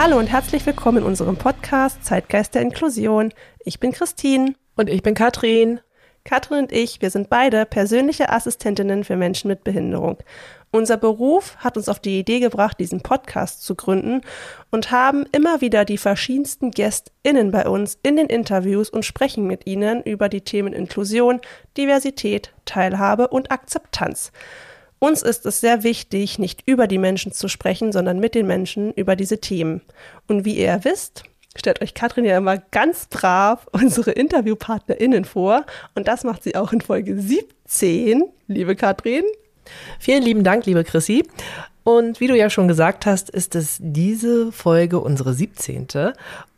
Hallo und herzlich willkommen in unserem Podcast Zeitgeist der Inklusion. Ich bin Christine. Und ich bin Katrin. Katrin und ich, wir sind beide persönliche Assistentinnen für Menschen mit Behinderung. Unser Beruf hat uns auf die Idee gebracht, diesen Podcast zu gründen und haben immer wieder die verschiedensten GästInnen bei uns in den Interviews und sprechen mit ihnen über die Themen Inklusion, Diversität, Teilhabe und Akzeptanz. Uns ist es sehr wichtig, nicht über die Menschen zu sprechen, sondern mit den Menschen über diese Themen. Und wie ihr wisst, stellt euch Katrin ja immer ganz brav unsere InterviewpartnerInnen vor. Und das macht sie auch in Folge 17. Liebe Katrin. Vielen lieben Dank, liebe Chrissy. Und wie du ja schon gesagt hast, ist es diese Folge unsere 17.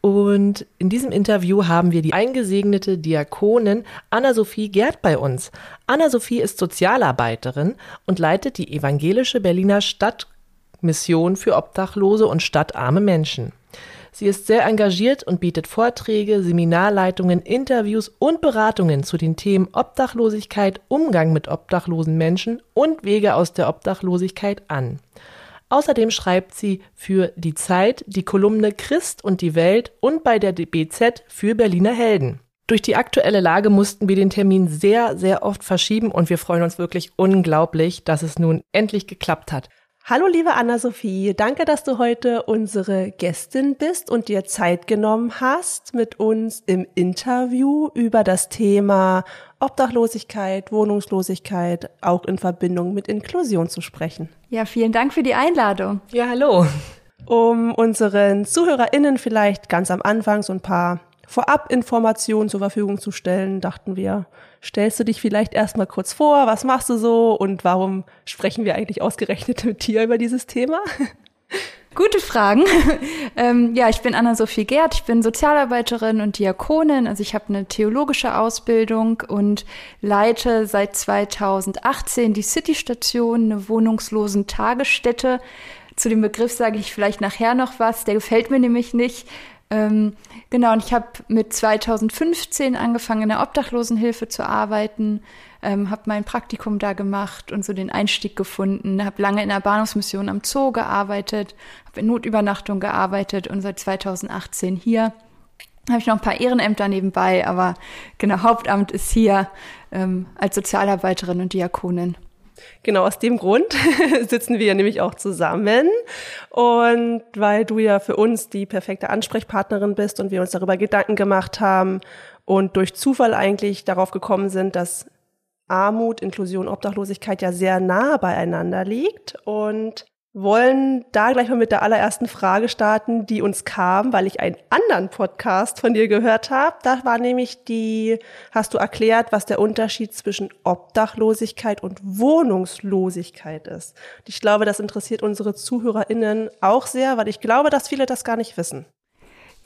Und in diesem Interview haben wir die eingesegnete Diakonin Anna-Sophie Gerd bei uns. Anna-Sophie ist Sozialarbeiterin und leitet die evangelische Berliner Stadtmission für Obdachlose und stadtarme Menschen. Sie ist sehr engagiert und bietet Vorträge, Seminarleitungen, Interviews und Beratungen zu den Themen Obdachlosigkeit, Umgang mit obdachlosen Menschen und Wege aus der Obdachlosigkeit an. Außerdem schreibt sie für Die Zeit die Kolumne Christ und die Welt und bei der BZ für Berliner Helden. Durch die aktuelle Lage mussten wir den Termin sehr, sehr oft verschieben und wir freuen uns wirklich unglaublich, dass es nun endlich geklappt hat. Hallo liebe Anna-Sophie, danke, dass du heute unsere Gästin bist und dir Zeit genommen hast, mit uns im Interview über das Thema Obdachlosigkeit, Wohnungslosigkeit, auch in Verbindung mit Inklusion zu sprechen. Ja, vielen Dank für die Einladung. Ja, hallo. Um unseren ZuhörerInnen vielleicht ganz am Anfang so ein paar Vorabinformationen zur Verfügung zu stellen, dachten wir, stellst du dich vielleicht erstmal kurz vor, was machst du so und warum sprechen wir eigentlich ausgerechnet mit dir über dieses Thema? Gute Fragen. ähm, ja, ich bin Anna-Sophie Gerd, ich bin Sozialarbeiterin und Diakonin. Also ich habe eine theologische Ausbildung und leite seit 2018 die City-Station, eine wohnungslosen Tagesstätte. Zu dem Begriff sage ich vielleicht nachher noch was, der gefällt mir nämlich nicht. Ähm, genau, und ich habe mit 2015 angefangen, in der Obdachlosenhilfe zu arbeiten, ähm, habe mein Praktikum da gemacht und so den Einstieg gefunden, habe lange in der Bahnhofsmission am Zoo gearbeitet, habe in Notübernachtung gearbeitet und seit 2018 hier. Habe ich noch ein paar Ehrenämter nebenbei, aber genau, Hauptamt ist hier ähm, als Sozialarbeiterin und Diakonin. Genau aus dem Grund sitzen wir nämlich auch zusammen. Und weil du ja für uns die perfekte Ansprechpartnerin bist und wir uns darüber Gedanken gemacht haben und durch Zufall eigentlich darauf gekommen sind, dass Armut, Inklusion, Obdachlosigkeit ja sehr nah beieinander liegt und wollen da gleich mal mit der allerersten Frage starten, die uns kam, weil ich einen anderen Podcast von dir gehört habe. Da war nämlich die, hast du erklärt, was der Unterschied zwischen Obdachlosigkeit und Wohnungslosigkeit ist. Ich glaube, das interessiert unsere ZuhörerInnen auch sehr, weil ich glaube, dass viele das gar nicht wissen.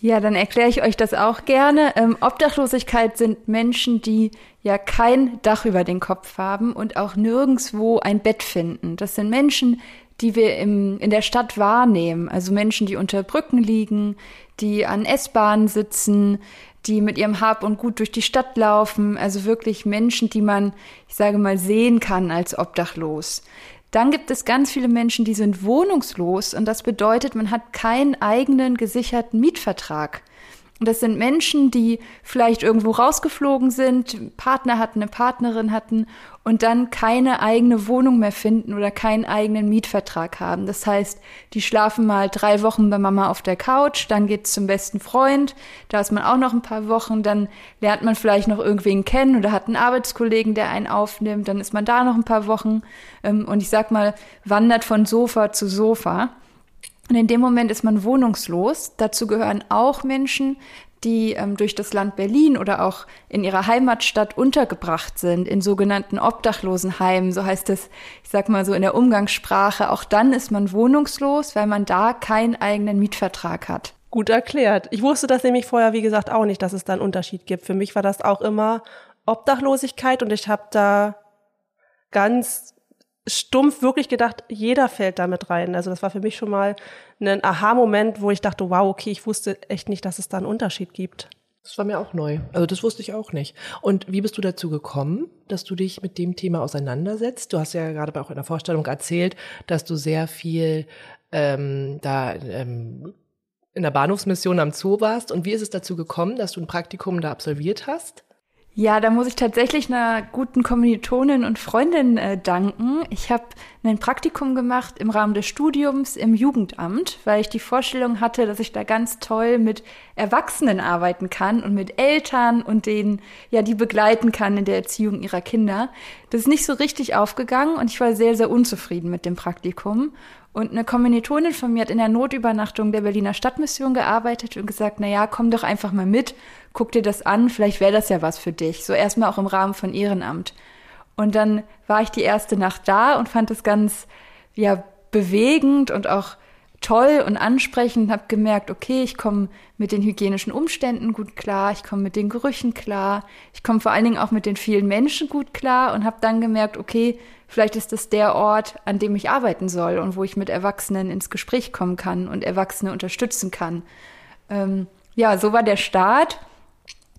Ja, dann erkläre ich euch das auch gerne. Ähm, Obdachlosigkeit sind Menschen, die ja kein Dach über den Kopf haben und auch nirgendswo ein Bett finden. Das sind Menschen, die wir im, in der Stadt wahrnehmen. Also Menschen, die unter Brücken liegen, die an S-Bahnen sitzen, die mit ihrem Hab und Gut durch die Stadt laufen. Also wirklich Menschen, die man, ich sage mal, sehen kann als obdachlos. Dann gibt es ganz viele Menschen, die sind wohnungslos und das bedeutet, man hat keinen eigenen gesicherten Mietvertrag. Und das sind Menschen, die vielleicht irgendwo rausgeflogen sind, Partner hatten, eine Partnerin hatten und dann keine eigene Wohnung mehr finden oder keinen eigenen Mietvertrag haben. Das heißt, die schlafen mal drei Wochen bei Mama auf der Couch, dann geht's zum besten Freund, da ist man auch noch ein paar Wochen, dann lernt man vielleicht noch irgendwen kennen oder hat einen Arbeitskollegen, der einen aufnimmt, dann ist man da noch ein paar Wochen ähm, und ich sag mal, wandert von Sofa zu Sofa. Und in dem Moment ist man wohnungslos. Dazu gehören auch Menschen, die ähm, durch das Land Berlin oder auch in ihrer Heimatstadt untergebracht sind, in sogenannten Obdachlosenheimen, so heißt es, ich sag mal so in der Umgangssprache, auch dann ist man wohnungslos, weil man da keinen eigenen Mietvertrag hat. Gut erklärt. Ich wusste das nämlich vorher, wie gesagt, auch nicht, dass es da einen Unterschied gibt. Für mich war das auch immer Obdachlosigkeit und ich habe da ganz stumpf wirklich gedacht, jeder fällt damit rein. Also das war für mich schon mal ein Aha-Moment, wo ich dachte, wow, okay, ich wusste echt nicht, dass es da einen Unterschied gibt. Das war mir auch neu. Also das wusste ich auch nicht. Und wie bist du dazu gekommen, dass du dich mit dem Thema auseinandersetzt? Du hast ja gerade auch in der Vorstellung erzählt, dass du sehr viel ähm, da ähm, in der Bahnhofsmission am Zoo warst. Und wie ist es dazu gekommen, dass du ein Praktikum da absolviert hast? Ja, da muss ich tatsächlich einer guten Kommilitonin und Freundin äh, danken. Ich habe ein Praktikum gemacht im Rahmen des Studiums im Jugendamt, weil ich die Vorstellung hatte, dass ich da ganz toll mit Erwachsenen arbeiten kann und mit Eltern und denen, ja, die begleiten kann in der Erziehung ihrer Kinder. Das ist nicht so richtig aufgegangen und ich war sehr, sehr unzufrieden mit dem Praktikum. Und eine Kommilitonin von mir hat in der Notübernachtung der Berliner Stadtmission gearbeitet und gesagt, na ja, komm doch einfach mal mit, guck dir das an, vielleicht wäre das ja was für dich. So erstmal auch im Rahmen von Ehrenamt. Und dann war ich die erste Nacht da und fand es ganz, ja, bewegend und auch toll und ansprechend, habe gemerkt, okay, ich komme mit den hygienischen Umständen gut klar, ich komme mit den Gerüchen klar, ich komme vor allen Dingen auch mit den vielen Menschen gut klar und habe dann gemerkt, okay, vielleicht ist das der Ort, an dem ich arbeiten soll und wo ich mit Erwachsenen ins Gespräch kommen kann und Erwachsene unterstützen kann. Ähm, ja, so war der Start.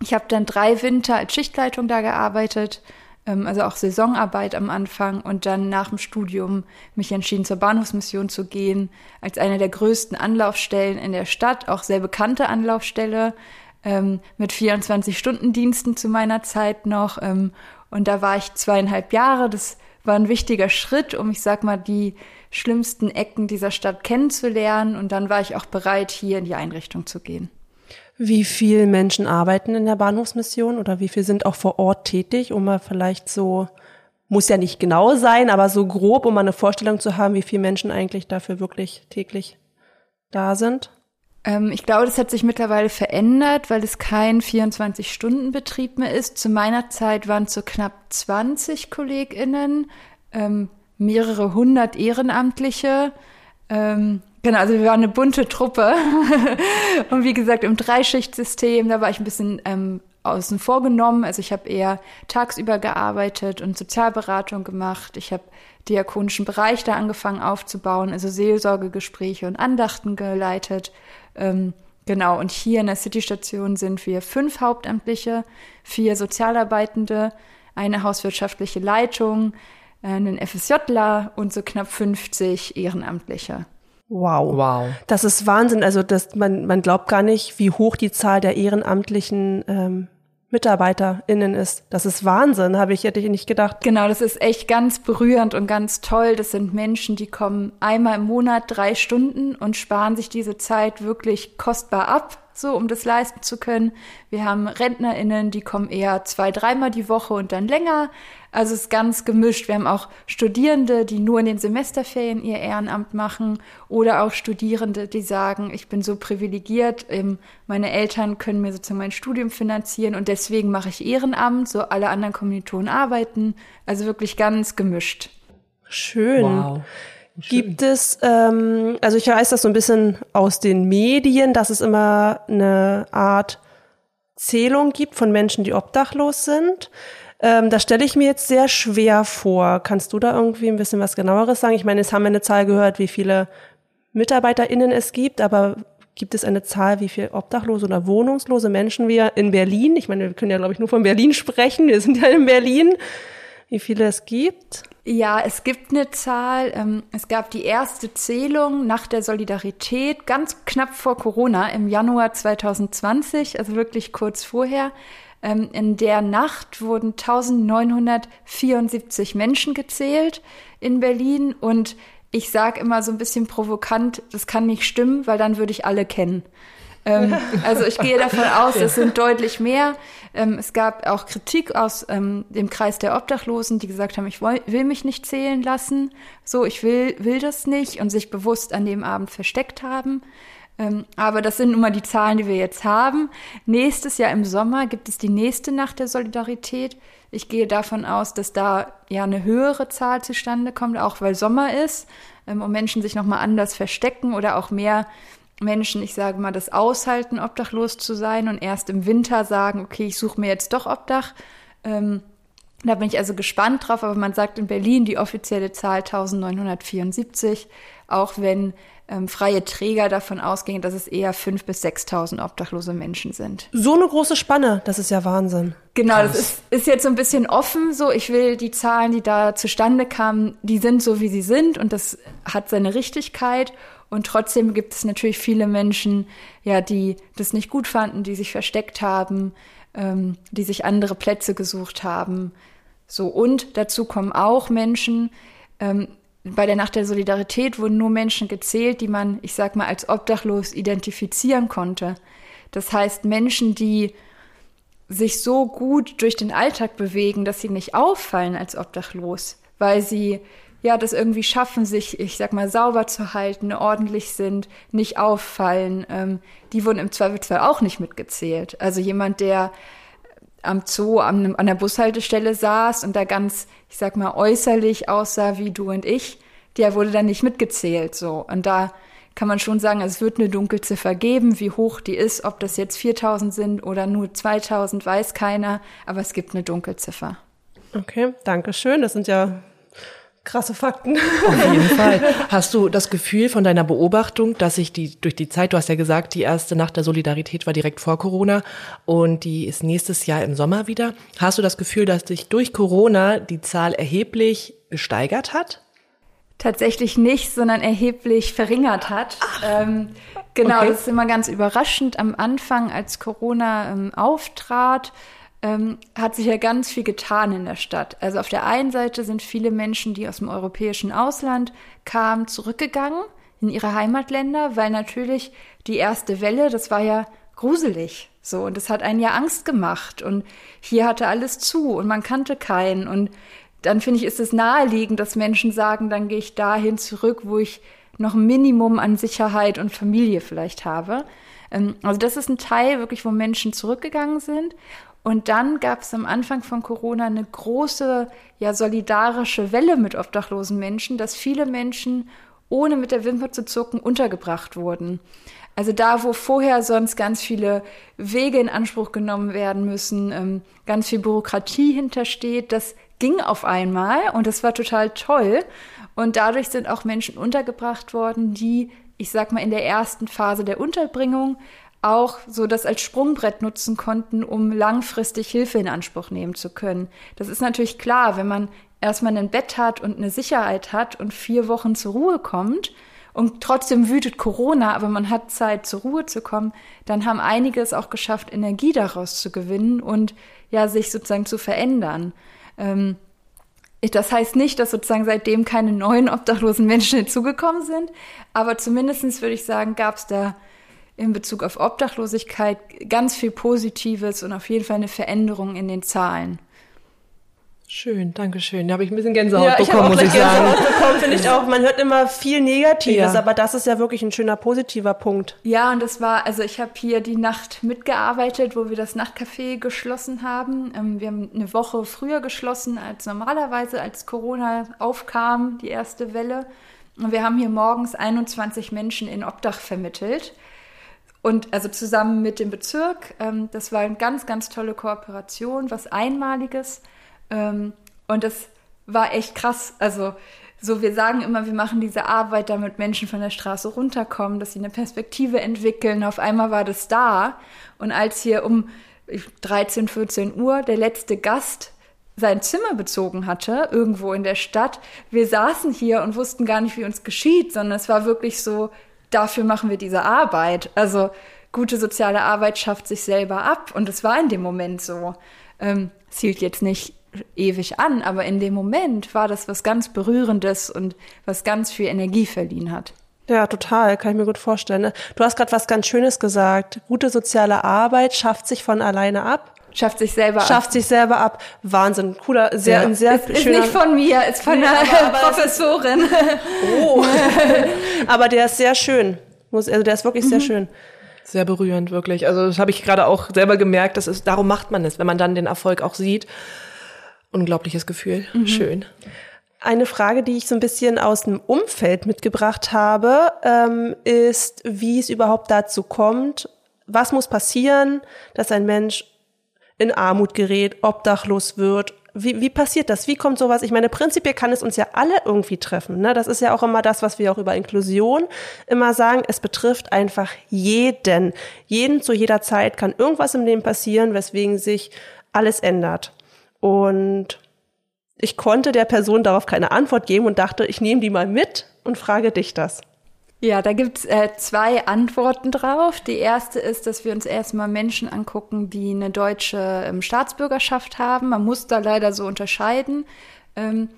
Ich habe dann drei Winter als Schichtleitung da gearbeitet ähm, also auch Saisonarbeit am Anfang und dann nach dem Studium mich entschieden, zur Bahnhofsmission zu gehen, als eine der größten Anlaufstellen in der Stadt, auch sehr bekannte Anlaufstelle, ähm, mit 24-Stunden-Diensten zu meiner Zeit noch. Ähm, und da war ich zweieinhalb Jahre. Das war ein wichtiger Schritt, um, ich sag mal, die schlimmsten Ecken dieser Stadt kennenzulernen. Und dann war ich auch bereit, hier in die Einrichtung zu gehen. Wie viele Menschen arbeiten in der Bahnhofsmission oder wie viele sind auch vor Ort tätig, um mal vielleicht so, muss ja nicht genau sein, aber so grob, um mal eine Vorstellung zu haben, wie viele Menschen eigentlich dafür wirklich täglich da sind? Ähm, ich glaube, das hat sich mittlerweile verändert, weil es kein 24-Stunden-Betrieb mehr ist. Zu meiner Zeit waren es so knapp 20 KollegInnen, ähm, mehrere hundert Ehrenamtliche. Ähm, Genau, also wir waren eine bunte Truppe. und wie gesagt, im Dreischichtsystem, da war ich ein bisschen ähm, außen vor genommen. Also ich habe eher tagsüber gearbeitet und Sozialberatung gemacht. Ich habe diakonischen Bereich da angefangen aufzubauen, also Seelsorgegespräche und Andachten geleitet. Ähm, genau, und hier in der Citystation sind wir fünf Hauptamtliche, vier Sozialarbeitende, eine hauswirtschaftliche Leitung, einen FSJler und so knapp 50 Ehrenamtliche. Wow. Wow. Das ist Wahnsinn. Also das, man, man glaubt gar nicht, wie hoch die Zahl der ehrenamtlichen ähm, MitarbeiterInnen ist. Das ist Wahnsinn, habe ich, hätte ich nicht gedacht. Genau, das ist echt ganz berührend und ganz toll. Das sind Menschen, die kommen einmal im Monat drei Stunden und sparen sich diese Zeit wirklich kostbar ab so um das leisten zu können. Wir haben RentnerInnen, die kommen eher zwei, dreimal die Woche und dann länger. Also es ist ganz gemischt. Wir haben auch Studierende, die nur in den Semesterferien ihr Ehrenamt machen oder auch Studierende, die sagen, ich bin so privilegiert, ähm, meine Eltern können mir sozusagen mein Studium finanzieren und deswegen mache ich Ehrenamt, so alle anderen Kommilitonen arbeiten. Also wirklich ganz gemischt. Schön. Wow. Gibt es, ähm, also ich weiß das so ein bisschen aus den Medien, dass es immer eine Art Zählung gibt von Menschen, die obdachlos sind. Ähm, das stelle ich mir jetzt sehr schwer vor. Kannst du da irgendwie ein bisschen was genaueres sagen? Ich meine, jetzt haben wir eine Zahl gehört, wie viele MitarbeiterInnen es gibt, aber gibt es eine Zahl, wie viele obdachlose oder wohnungslose Menschen wir in Berlin, ich meine, wir können ja, glaube ich, nur von Berlin sprechen, wir sind ja in Berlin, wie viele es gibt? Ja, es gibt eine Zahl. Ähm, es gab die erste Zählung nach der Solidarität ganz knapp vor Corona im Januar 2020, also wirklich kurz vorher. Ähm, in der Nacht wurden 1974 Menschen gezählt in Berlin und ich sage immer so ein bisschen provokant, das kann nicht stimmen, weil dann würde ich alle kennen. Ähm, also ich gehe davon aus, es sind deutlich mehr. Ähm, es gab auch Kritik aus ähm, dem Kreis der Obdachlosen, die gesagt haben, ich will, will, mich nicht zählen lassen, so ich will will das nicht und sich bewusst an dem Abend versteckt haben. Ähm, aber das sind nun mal die Zahlen, die wir jetzt haben. Nächstes Jahr im Sommer gibt es die nächste Nacht der Solidarität. Ich gehe davon aus, dass da ja eine höhere Zahl zustande kommt, auch weil Sommer ist ähm, und Menschen sich nochmal anders verstecken oder auch mehr Menschen, ich sage mal, das aushalten, obdachlos zu sein und erst im Winter sagen, okay, ich suche mir jetzt doch Obdach. Ähm, da bin ich also gespannt drauf, aber man sagt in Berlin die offizielle Zahl 1974, auch wenn ähm, freie Träger davon ausgehen, dass es eher 5.000 bis 6.000 obdachlose Menschen sind. So eine große Spanne, das ist ja Wahnsinn. Genau, Krass. das ist, ist jetzt so ein bisschen offen. So, ich will die Zahlen, die da zustande kamen, die sind so, wie sie sind und das hat seine Richtigkeit. Und trotzdem gibt es natürlich viele Menschen, ja, die das nicht gut fanden, die sich versteckt haben, ähm, die sich andere Plätze gesucht haben. So, und dazu kommen auch Menschen, ähm, bei der Nacht der Solidarität wurden nur Menschen gezählt, die man, ich sag mal, als obdachlos identifizieren konnte. Das heißt, Menschen, die sich so gut durch den Alltag bewegen, dass sie nicht auffallen als obdachlos, weil sie ja das irgendwie schaffen, sich, ich sag mal, sauber zu halten, ordentlich sind, nicht auffallen. Ähm, die wurden im Zweifelsfall auch nicht mitgezählt. Also jemand, der am Zoo an, an der Bushaltestelle saß und da ganz, ich sag mal, äußerlich aussah wie du und ich, der wurde dann nicht mitgezählt, so. Und da kann man schon sagen, es wird eine Dunkelziffer geben. Wie hoch die ist, ob das jetzt 4000 sind oder nur 2000, weiß keiner. Aber es gibt eine Dunkelziffer. Okay, danke schön. Das sind ja krasse Fakten. Auf jeden Fall. Hast du das Gefühl von deiner Beobachtung, dass sich die durch die Zeit, du hast ja gesagt, die erste Nacht der Solidarität war direkt vor Corona und die ist nächstes Jahr im Sommer wieder. Hast du das Gefühl, dass sich durch Corona die Zahl erheblich gesteigert hat? Tatsächlich nicht, sondern erheblich verringert hat. Ähm, genau, okay. das ist immer ganz überraschend. Am Anfang, als Corona ähm, auftrat, ähm, hat sich ja ganz viel getan in der Stadt. Also auf der einen Seite sind viele Menschen, die aus dem europäischen Ausland kamen, zurückgegangen in ihre Heimatländer, weil natürlich die erste Welle, das war ja gruselig. So, und das hat einen ja Angst gemacht. Und hier hatte alles zu und man kannte keinen. Und dann finde ich, ist es naheliegend, dass Menschen sagen, dann gehe ich dahin zurück, wo ich noch ein Minimum an Sicherheit und Familie vielleicht habe. Ähm, also das ist ein Teil wirklich, wo Menschen zurückgegangen sind. Und dann gab es am Anfang von Corona eine große, ja, solidarische Welle mit obdachlosen Menschen, dass viele Menschen ohne mit der Wimper zu zucken untergebracht wurden. Also da, wo vorher sonst ganz viele Wege in Anspruch genommen werden müssen, ähm, ganz viel Bürokratie hintersteht, das ging auf einmal und das war total toll. Und dadurch sind auch Menschen untergebracht worden, die, ich sag mal, in der ersten Phase der Unterbringung auch so das als Sprungbrett nutzen konnten, um langfristig Hilfe in Anspruch nehmen zu können. Das ist natürlich klar, wenn man erstmal ein Bett hat und eine Sicherheit hat und vier Wochen zur Ruhe kommt und trotzdem wütet Corona, aber man hat Zeit zur Ruhe zu kommen, dann haben einige es auch geschafft, Energie daraus zu gewinnen und ja, sich sozusagen zu verändern. Ähm, das heißt nicht, dass sozusagen seitdem keine neuen obdachlosen Menschen hinzugekommen sind, aber zumindestens würde ich sagen, gab es da in Bezug auf Obdachlosigkeit ganz viel Positives und auf jeden Fall eine Veränderung in den Zahlen. Schön, danke schön. Da habe ich ein bisschen Gänsehaut ja, bekommen, muss ich sagen. Gänsehaut bekommen, finde ich auch. Man hört immer viel Negatives, ja. aber das ist ja wirklich ein schöner positiver Punkt. Ja, und das war, also ich habe hier die Nacht mitgearbeitet, wo wir das Nachtcafé geschlossen haben. Ähm, wir haben eine Woche früher geschlossen als normalerweise, als Corona aufkam, die erste Welle. Und wir haben hier morgens 21 Menschen in Obdach vermittelt. Und also zusammen mit dem Bezirk, ähm, das war eine ganz, ganz tolle Kooperation, was Einmaliges. Ähm, und das war echt krass. Also so, wir sagen immer, wir machen diese Arbeit, damit Menschen von der Straße runterkommen, dass sie eine Perspektive entwickeln. Auf einmal war das da. Und als hier um 13, 14 Uhr der letzte Gast sein Zimmer bezogen hatte, irgendwo in der Stadt, wir saßen hier und wussten gar nicht, wie uns geschieht, sondern es war wirklich so, dafür machen wir diese Arbeit. Also gute soziale Arbeit schafft sich selber ab und es war in dem Moment so. Ähm, es hielt jetzt nicht ewig an, aber in dem Moment war das was ganz Berührendes und was ganz viel Energie verliehen hat. Ja, total, kann ich mir gut vorstellen. Ne? Du hast gerade was ganz Schönes gesagt. Gute soziale Arbeit schafft sich von alleine ab schafft sich selber ab. Schafft sich selber ab. Wahnsinn, cooler, sehr, ja. ein sehr ist, schöner. Ist nicht von mir, ist von nee, einer aber, aber Professorin. Oh. aber der ist sehr schön. Muss, also der ist wirklich sehr schön. Sehr berührend, wirklich. Also das habe ich gerade auch selber gemerkt, das ist, darum macht man es, wenn man dann den Erfolg auch sieht. Unglaubliches Gefühl. Schön. Eine Frage, die ich so ein bisschen aus dem Umfeld mitgebracht habe, ähm, ist, wie es überhaupt dazu kommt. Was muss passieren, dass ein Mensch in Armut gerät, obdachlos wird? Wie, wie passiert das? Wie kommt sowas? Ich meine, prinzipiell kann es uns ja alle irgendwie treffen. Ne? Das ist ja auch immer das, was wir auch über Inklusion immer sagen. Es betrifft einfach jeden. Jeden zu jeder Zeit kann irgendwas im Leben passieren, weswegen sich alles ändert. Und ich konnte der Person darauf keine Antwort geben und dachte, ich nehme die mal mit und frage dich das. Ja, da gibt's äh, zwei Antworten drauf. Die erste ist, dass wir uns erstmal Menschen angucken, die eine deutsche ähm, Staatsbürgerschaft haben. Man muss da leider so unterscheiden. Ähm,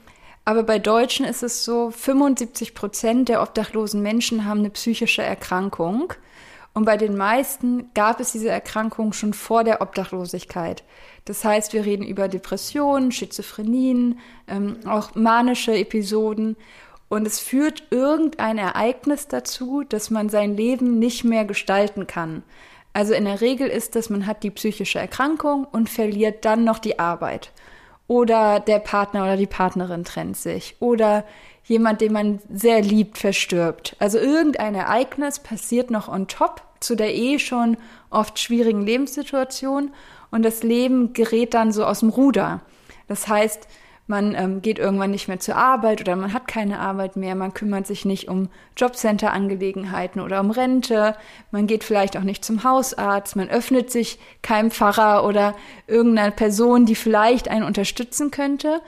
aber bei Deutschen ist es so, 75 Prozent der obdachlosen Menschen haben eine psychische Erkrankung. Und bei den meisten gab es diese Erkrankung schon vor der Obdachlosigkeit. Das heißt, wir reden über Depressionen, Schizophrenien, ähm, auch manische Episoden. Und es führt irgendein Ereignis dazu, dass man sein Leben nicht mehr gestalten kann. Also in der Regel ist das, man hat die psychische Erkrankung und verliert dann noch die Arbeit. Oder der Partner oder die Partnerin trennt sich. Oder jemand, den man sehr liebt, verstirbt. Also irgendein Ereignis passiert noch on top zu der eh schon oft schwierigen Lebenssituation und das Leben gerät dann so aus dem Ruder. Das heißt, man ähm, geht irgendwann nicht mehr zur Arbeit oder man hat keine Arbeit mehr, man kümmert sich nicht um Jobcenter-Angelegenheiten oder um Rente, man geht vielleicht auch nicht zum Hausarzt, man öffnet sich keinem Pfarrer oder irgendeiner Person, die vielleicht einen unterstützen könnte.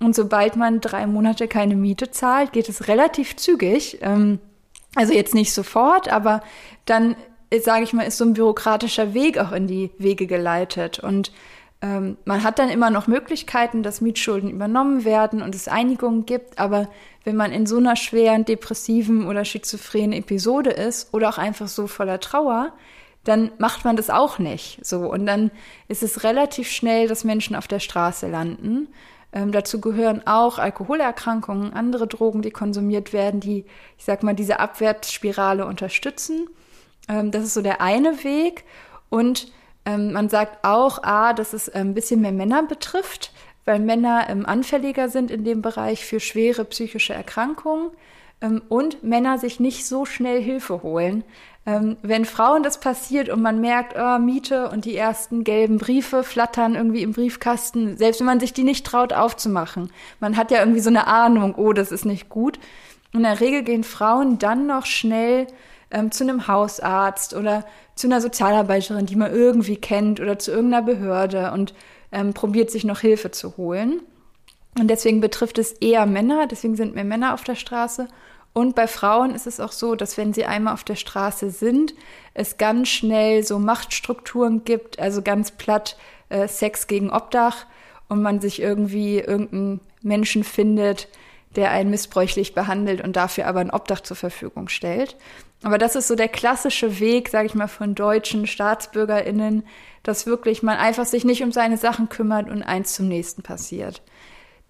Und sobald man drei Monate keine Miete zahlt, geht es relativ zügig. Ähm, also jetzt nicht sofort, aber dann sage ich mal, ist so ein bürokratischer Weg auch in die Wege geleitet. Und ähm, man hat dann immer noch Möglichkeiten, dass Mietschulden übernommen werden und es Einigungen gibt, aber wenn man in so einer schweren, depressiven oder schizophrenen Episode ist oder auch einfach so voller Trauer, dann macht man das auch nicht. So. Und dann ist es relativ schnell, dass Menschen auf der Straße landen. Ähm, dazu gehören auch Alkoholerkrankungen, andere Drogen, die konsumiert werden, die, ich sag mal, diese Abwärtsspirale unterstützen. Ähm, das ist so der eine Weg. Und ähm, man sagt auch, A, dass es ein bisschen mehr Männer betrifft, weil Männer ähm, anfälliger sind in dem Bereich für schwere psychische Erkrankungen ähm, und Männer sich nicht so schnell Hilfe holen. Ähm, wenn Frauen das passiert und man merkt, oh, Miete und die ersten gelben Briefe flattern irgendwie im Briefkasten, selbst wenn man sich die nicht traut aufzumachen. Man hat ja irgendwie so eine Ahnung, oh, das ist nicht gut. In der Regel gehen Frauen dann noch schnell ähm, zu einem Hausarzt oder zu einer Sozialarbeiterin, die man irgendwie kennt oder zu irgendeiner Behörde und ähm, probiert sich noch Hilfe zu holen. Und deswegen betrifft es eher Männer, deswegen sind mehr Männer auf der Straße. Und bei Frauen ist es auch so, dass wenn sie einmal auf der Straße sind, es ganz schnell so Machtstrukturen gibt, also ganz platt äh, Sex gegen Obdach und man sich irgendwie irgendeinen Menschen findet, der einen missbräuchlich behandelt und dafür aber ein Obdach zur Verfügung stellt. Aber das ist so der klassische Weg, sage ich mal, von deutschen StaatsbürgerInnen, dass wirklich man einfach sich nicht um seine Sachen kümmert und eins zum nächsten passiert.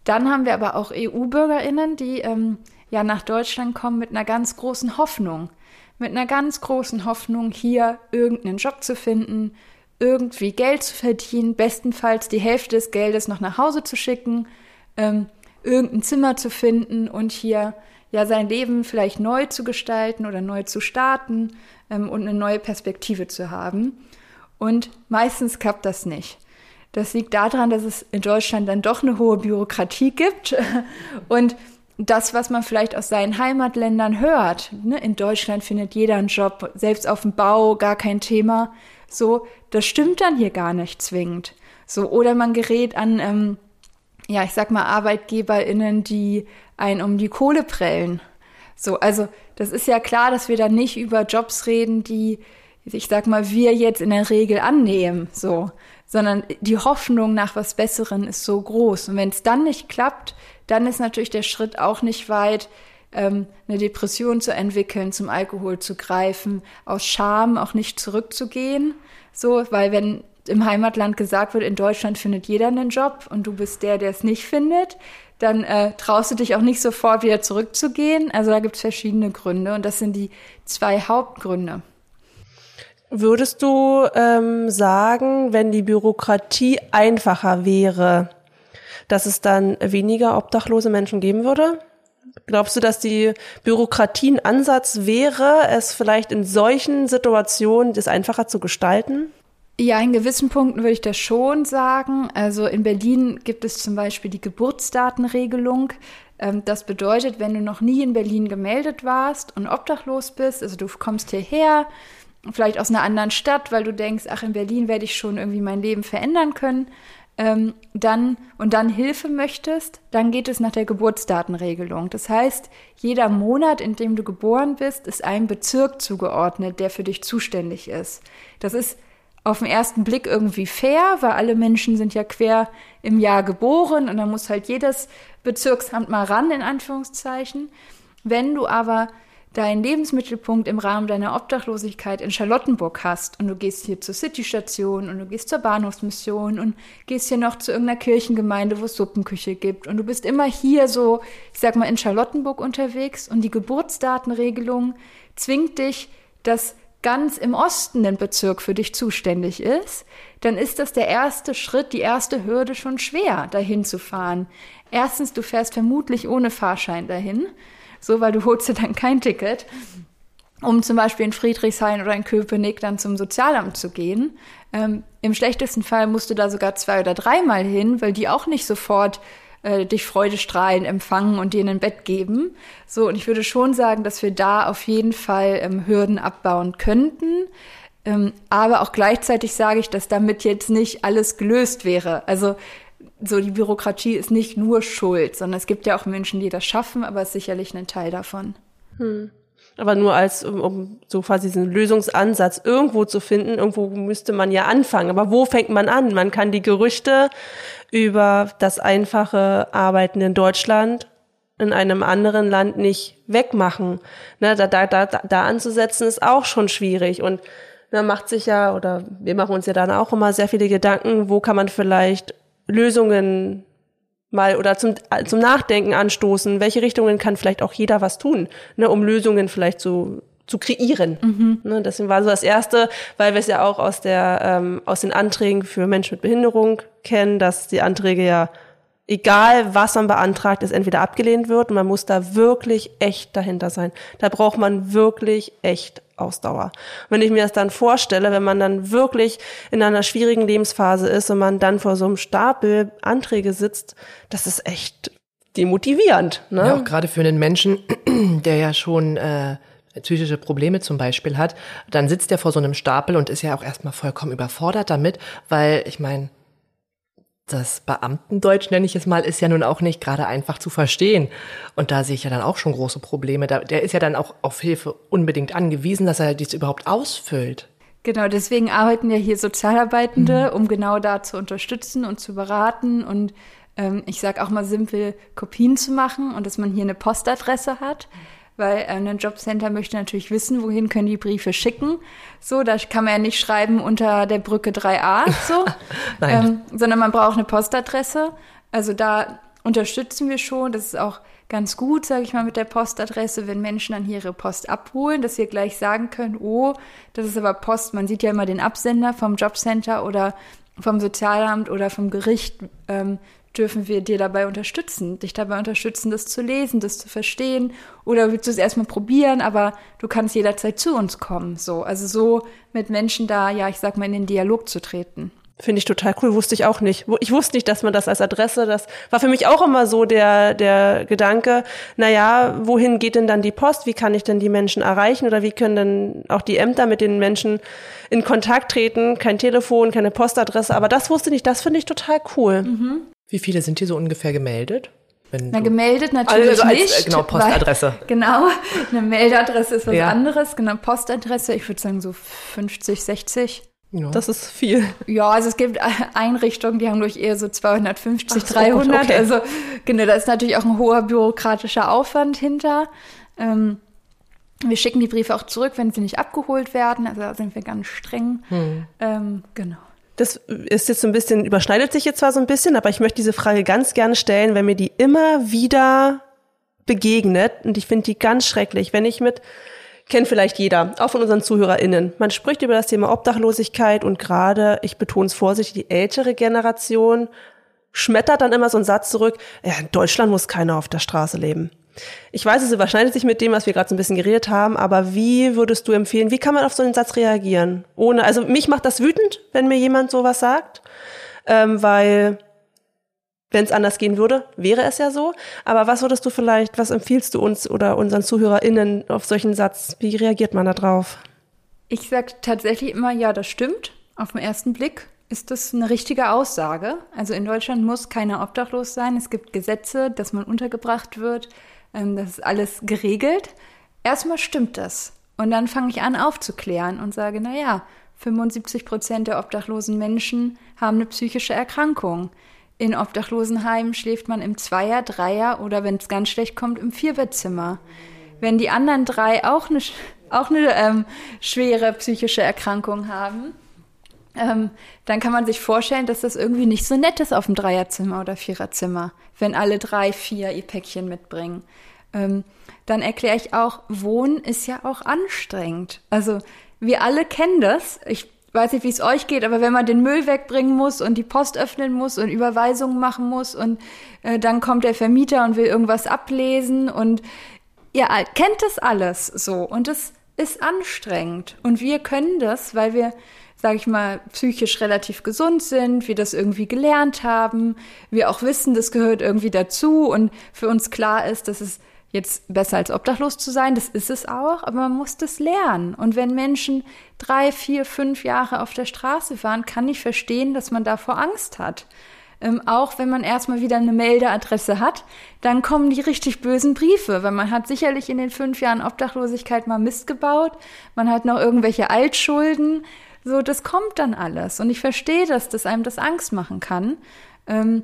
Dann haben wir aber auch EU-BürgerInnen, die ähm, ja nach Deutschland kommen mit einer ganz großen Hoffnung. Mit einer ganz großen Hoffnung, hier irgendeinen Job zu finden, irgendwie Geld zu verdienen, bestenfalls die Hälfte des Geldes noch nach Hause zu schicken, ähm, irgendein Zimmer zu finden und hier ja sein Leben vielleicht neu zu gestalten oder neu zu starten ähm, und eine neue Perspektive zu haben. Und meistens klappt das nicht. Das liegt daran, dass es in Deutschland dann doch eine hohe Bürokratie gibt und das, was man vielleicht aus seinen Heimatländern hört, ne, in Deutschland findet jeder einen Job, selbst auf dem Bau gar kein Thema, so, das stimmt dann hier gar nicht zwingend. So, oder man gerät an, ähm, ja, ich sag mal, ArbeitgeberInnen, die einen um die Kohle prellen. So, also das ist ja klar, dass wir da nicht über Jobs reden, die, ich sag mal, wir jetzt in der Regel annehmen, so, sondern die Hoffnung nach was Besseren ist so groß. Und wenn es dann nicht klappt, dann ist natürlich der Schritt auch nicht weit, ähm, eine Depression zu entwickeln, zum Alkohol zu greifen, aus Scham auch nicht zurückzugehen. So, weil wenn im Heimatland gesagt wird, in Deutschland findet jeder einen Job und du bist der, der es nicht findet, dann äh, traust du dich auch nicht sofort wieder zurückzugehen. Also da gibt es verschiedene Gründe und das sind die zwei Hauptgründe. Würdest du ähm, sagen, wenn die Bürokratie einfacher wäre, dass es dann weniger obdachlose Menschen geben würde? Glaubst du, dass die Bürokratie ein Ansatz wäre, es vielleicht in solchen Situationen das einfacher zu gestalten? Ja, in gewissen Punkten würde ich das schon sagen. Also in Berlin gibt es zum Beispiel die Geburtsdatenregelung. Ähm, das bedeutet, wenn du noch nie in Berlin gemeldet warst und obdachlos bist, also du kommst hierher, vielleicht aus einer anderen Stadt, weil du denkst, ach, in Berlin werde ich schon irgendwie mein Leben verändern können, ähm, dann und dann Hilfe möchtest, dann geht es nach der Geburtsdatenregelung. Das heißt, jeder Monat, in dem du geboren bist, ist ein Bezirk zugeordnet, der für dich zuständig ist. Das ist auf den ersten Blick irgendwie fair, weil alle Menschen sind ja quer im Jahr geboren und dann muss halt jedes Bezirksamt mal ran, in Anführungszeichen. Wenn du aber deinen Lebensmittelpunkt im Rahmen deiner Obdachlosigkeit in Charlottenburg hast und du gehst hier zur Citystation und du gehst zur Bahnhofsmission und gehst hier noch zu irgendeiner Kirchengemeinde, wo es Suppenküche gibt und du bist immer hier so, ich sag mal, in Charlottenburg unterwegs und die Geburtsdatenregelung zwingt dich, dass ganz im Osten ein Bezirk für dich zuständig ist, dann ist das der erste Schritt, die erste Hürde schon schwer, dahin zu fahren. Erstens, du fährst vermutlich ohne Fahrschein dahin so, weil du holst dir dann kein Ticket, um zum Beispiel in Friedrichshain oder in Köpenick dann zum Sozialamt zu gehen. Ähm, Im schlechtesten Fall musst du da sogar zwei oder dreimal hin, weil die auch nicht sofort äh, dich freudestrahlend empfangen und dir ein Bett geben. So, und ich würde schon sagen, dass wir da auf jeden Fall ähm, Hürden abbauen könnten. Ähm, aber auch gleichzeitig sage ich, dass damit jetzt nicht alles gelöst wäre. Also so die Bürokratie ist nicht nur Schuld, sondern es gibt ja auch Menschen, die das schaffen, aber ist sicherlich ein Teil davon. Hm. Aber nur als, um, um so quasi diesen Lösungsansatz irgendwo zu finden, irgendwo müsste man ja anfangen. Aber wo fängt man an? Man kann die Gerüchte über das einfache Arbeiten in Deutschland in einem anderen Land nicht wegmachen. Ne, da, da, da, da anzusetzen ist auch schon schwierig. Und man macht sich ja, oder wir machen uns ja dann auch immer sehr viele Gedanken, wo kann man vielleicht Lösungen mal oder zum, zum Nachdenken anstoßen, welche Richtungen kann vielleicht auch jeder was tun, ne, um Lösungen vielleicht zu, zu kreieren. Mhm. Ne, deswegen war so das Erste, weil wir es ja auch aus, der, ähm, aus den Anträgen für Menschen mit Behinderung kennen, dass die Anträge ja egal was man beantragt, ist entweder abgelehnt wird und man muss da wirklich echt dahinter sein. Da braucht man wirklich echt Ausdauer. Wenn ich mir das dann vorstelle, wenn man dann wirklich in einer schwierigen Lebensphase ist und man dann vor so einem Stapel Anträge sitzt, das ist echt demotivierend. Ne? Ja, auch gerade für einen Menschen, der ja schon äh, psychische Probleme zum Beispiel hat, dann sitzt er vor so einem Stapel und ist ja auch erstmal vollkommen überfordert damit, weil ich meine, das Beamtendeutsch, nenne ich es mal, ist ja nun auch nicht gerade einfach zu verstehen. Und da sehe ich ja dann auch schon große Probleme. Der ist ja dann auch auf Hilfe unbedingt angewiesen, dass er dies überhaupt ausfüllt. Genau, deswegen arbeiten ja hier Sozialarbeitende, mhm. um genau da zu unterstützen und zu beraten und ähm, ich sage auch mal simpel Kopien zu machen und dass man hier eine Postadresse hat. Mhm weil äh, ein Jobcenter möchte natürlich wissen, wohin können die Briefe schicken. So, da kann man ja nicht schreiben unter der Brücke 3a, so, ähm, sondern man braucht eine Postadresse. Also da unterstützen wir schon. Das ist auch ganz gut, sage ich mal, mit der Postadresse, wenn Menschen dann hier ihre Post abholen, dass wir gleich sagen können, oh, das ist aber Post. Man sieht ja immer den Absender vom Jobcenter oder vom Sozialamt oder vom Gericht. Ähm, dürfen wir dir dabei unterstützen, dich dabei unterstützen, das zu lesen, das zu verstehen. Oder willst du es erstmal probieren, aber du kannst jederzeit zu uns kommen. So, also so mit Menschen da, ja, ich sag mal, in den Dialog zu treten. Finde ich total cool, wusste ich auch nicht. Ich wusste nicht, dass man das als Adresse, das war für mich auch immer so der, der Gedanke, naja, wohin geht denn dann die Post? Wie kann ich denn die Menschen erreichen? Oder wie können denn auch die Ämter mit den Menschen in Kontakt treten? Kein Telefon, keine Postadresse, aber das wusste ich nicht, das finde ich total cool. Mhm. Wie viele sind hier so ungefähr gemeldet? Na, gemeldet natürlich also als, nicht. Genau, Postadresse. Weil, genau, eine Meldadresse ist was ja. anderes. Genau, Postadresse, ich würde sagen so 50, 60. Ja. Das ist viel. Ja, also es gibt Einrichtungen, die haben durch eher so 250, so, 300. Okay. Also genau, da ist natürlich auch ein hoher bürokratischer Aufwand hinter. Ähm, wir schicken die Briefe auch zurück, wenn sie nicht abgeholt werden. Also da sind wir ganz streng. Hm. Ähm, genau. Das ist jetzt so ein bisschen, überschneidet sich jetzt zwar so ein bisschen, aber ich möchte diese Frage ganz gerne stellen, wenn mir die immer wieder begegnet und ich finde die ganz schrecklich, wenn ich mit kennt vielleicht jeder, auch von unseren ZuhörerInnen. Man spricht über das Thema Obdachlosigkeit und gerade, ich betone es vorsichtig, die ältere Generation schmettert dann immer so einen Satz zurück, ja, in Deutschland muss keiner auf der Straße leben. Ich weiß, es überschneidet sich mit dem, was wir gerade so ein bisschen geredet haben, aber wie würdest du empfehlen, wie kann man auf so einen Satz reagieren? Ohne, also mich macht das wütend, wenn mir jemand sowas sagt, ähm, weil wenn es anders gehen würde, wäre es ja so. Aber was würdest du vielleicht, was empfiehlst du uns oder unseren ZuhörerInnen auf solchen Satz? Wie reagiert man da drauf? Ich sage tatsächlich immer, ja, das stimmt. Auf den ersten Blick ist das eine richtige Aussage. Also in Deutschland muss keiner obdachlos sein. Es gibt Gesetze, dass man untergebracht wird. Ähm, das ist alles geregelt. Erstmal stimmt das. Und dann fange ich an aufzuklären und sage, na ja, 75 Prozent der obdachlosen Menschen haben eine psychische Erkrankung. In Obdachlosenheimen schläft man im Zweier-, Dreier- oder wenn es ganz schlecht kommt, im Vierbettzimmer. Wenn die anderen drei auch eine, auch eine ähm, schwere psychische Erkrankung haben, ähm, dann kann man sich vorstellen, dass das irgendwie nicht so nett ist auf dem Dreierzimmer oder Viererzimmer, wenn alle drei, vier ihr Päckchen mitbringen. Ähm, dann erkläre ich auch, Wohnen ist ja auch anstrengend. Also wir alle kennen das. Ich weiß nicht, wie es euch geht, aber wenn man den Müll wegbringen muss und die Post öffnen muss und Überweisungen machen muss und äh, dann kommt der Vermieter und will irgendwas ablesen und ihr kennt das alles so und es ist anstrengend und wir können das, weil wir sage ich mal, psychisch relativ gesund sind, wir das irgendwie gelernt haben, wir auch wissen, das gehört irgendwie dazu und für uns klar ist, dass es jetzt besser als obdachlos zu sein, das ist es auch, aber man muss das lernen. Und wenn Menschen drei, vier, fünf Jahre auf der Straße waren, kann ich verstehen, dass man davor Angst hat. Ähm, auch wenn man erstmal wieder eine Meldeadresse hat, dann kommen die richtig bösen Briefe, weil man hat sicherlich in den fünf Jahren Obdachlosigkeit mal Mist gebaut, man hat noch irgendwelche Altschulden, so, das kommt dann alles. Und ich verstehe das, dass einem das Angst machen kann. Ähm,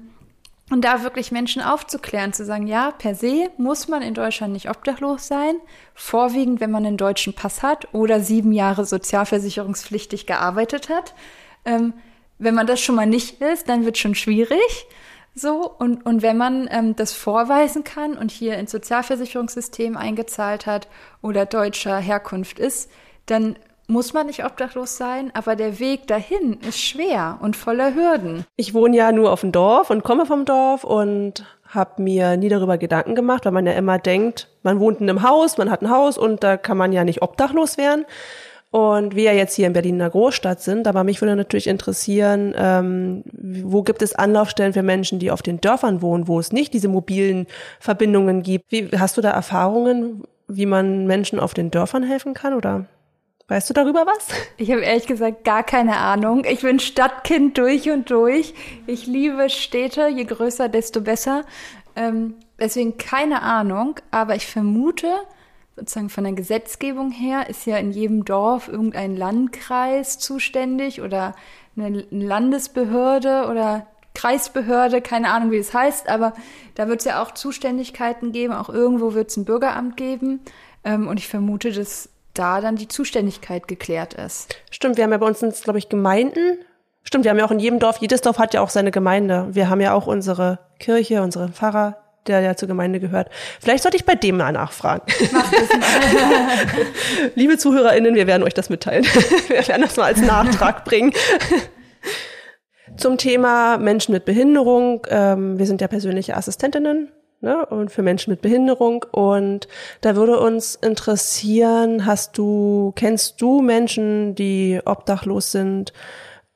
und da wirklich Menschen aufzuklären, zu sagen, ja, per se muss man in Deutschland nicht obdachlos sein, vorwiegend, wenn man einen deutschen Pass hat oder sieben Jahre sozialversicherungspflichtig gearbeitet hat. Ähm, wenn man das schon mal nicht ist, dann wird schon schwierig. So, und, und wenn man ähm, das vorweisen kann und hier ins Sozialversicherungssystem eingezahlt hat oder deutscher Herkunft ist, dann muss man nicht obdachlos sein, aber der Weg dahin ist schwer und voller Hürden. Ich wohne ja nur auf dem Dorf und komme vom Dorf und habe mir nie darüber Gedanken gemacht, weil man ja immer denkt, man wohnt in einem Haus, man hat ein Haus und da kann man ja nicht obdachlos werden. Und wir ja jetzt hier in Berlin in der Großstadt sind, aber mich würde natürlich interessieren, ähm, wo gibt es Anlaufstellen für Menschen, die auf den Dörfern wohnen, wo es nicht diese mobilen Verbindungen gibt? Wie, hast du da Erfahrungen, wie man Menschen auf den Dörfern helfen kann oder? Weißt du darüber was? Ich habe ehrlich gesagt gar keine Ahnung. Ich bin Stadtkind durch und durch. Ich liebe Städte, je größer, desto besser. Ähm, deswegen keine Ahnung, aber ich vermute, sozusagen von der Gesetzgebung her, ist ja in jedem Dorf irgendein Landkreis zuständig oder eine Landesbehörde oder Kreisbehörde, keine Ahnung, wie es heißt, aber da wird es ja auch Zuständigkeiten geben, auch irgendwo wird es ein Bürgeramt geben. Ähm, und ich vermute, dass da dann die Zuständigkeit geklärt ist. Stimmt, wir haben ja bei uns, glaube ich, Gemeinden. Stimmt, wir haben ja auch in jedem Dorf, jedes Dorf hat ja auch seine Gemeinde. Wir haben ja auch unsere Kirche, unseren Pfarrer, der ja zur Gemeinde gehört. Vielleicht sollte ich bei dem mal nachfragen. Mach das mal. Liebe ZuhörerInnen, wir werden euch das mitteilen. wir werden das mal als Nachtrag bringen. Zum Thema Menschen mit Behinderung. Ähm, wir sind ja persönliche Assistentinnen ne, und für Menschen mit Behinderung. Und da würde uns interessieren, hast du, kennst du Menschen, die obdachlos sind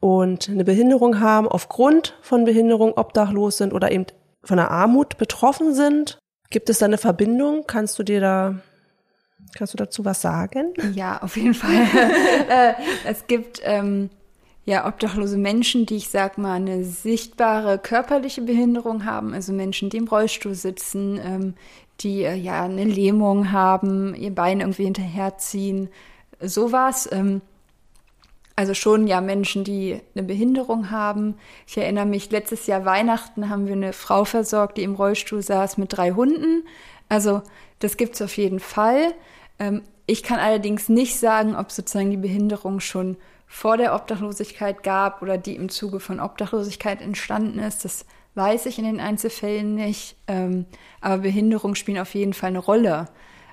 und eine Behinderung haben, aufgrund von Behinderung obdachlos sind oder eben von der Armut betroffen sind? Gibt es da eine Verbindung? Kannst du dir da Kannst du dazu was sagen? Ja, auf jeden Fall. Äh, es gibt ähm, ja, obdachlose Menschen, die ich sag mal eine sichtbare körperliche Behinderung haben, also Menschen, die im Rollstuhl sitzen, ähm, die äh, ja eine Lähmung haben, ihr Bein irgendwie hinterherziehen, sowas. Ähm, also schon ja Menschen, die eine Behinderung haben. Ich erinnere mich, letztes Jahr Weihnachten haben wir eine Frau versorgt, die im Rollstuhl saß mit drei Hunden. Also das gibt's auf jeden Fall. Ähm, ich kann allerdings nicht sagen, ob sozusagen die Behinderung schon vor der Obdachlosigkeit gab oder die im Zuge von Obdachlosigkeit entstanden ist. Das weiß ich in den Einzelfällen nicht. Ähm, aber Behinderungen spielen auf jeden Fall eine Rolle.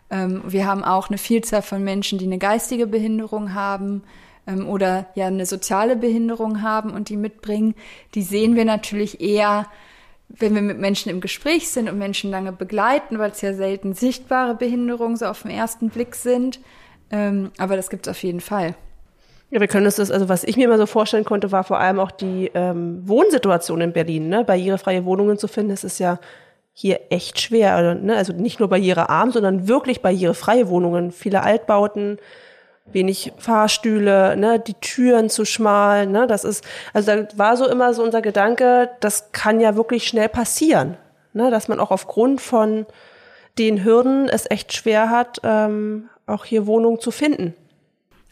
Ähm, wir haben auch eine Vielzahl von Menschen, die eine geistige Behinderung haben ähm, oder ja eine soziale Behinderung haben und die mitbringen. Die sehen wir natürlich eher, wenn wir mit Menschen im Gespräch sind und Menschen lange begleiten, weil es ja selten sichtbare Behinderungen so auf den ersten Blick sind. Ähm, aber das gibt es auf jeden Fall. Ja, wir können uns das, also was ich mir immer so vorstellen konnte, war vor allem auch die ähm, Wohnsituation in Berlin. Ne? Barrierefreie Wohnungen zu finden, das ist ja hier echt schwer. Also, ne? also nicht nur barrierearm, sondern wirklich barrierefreie Wohnungen. Viele Altbauten, wenig Fahrstühle, ne? die Türen zu schmal. Ne? Das ist, also da war so immer so unser Gedanke, das kann ja wirklich schnell passieren. Ne? Dass man auch aufgrund von den Hürden es echt schwer hat, ähm, auch hier Wohnungen zu finden.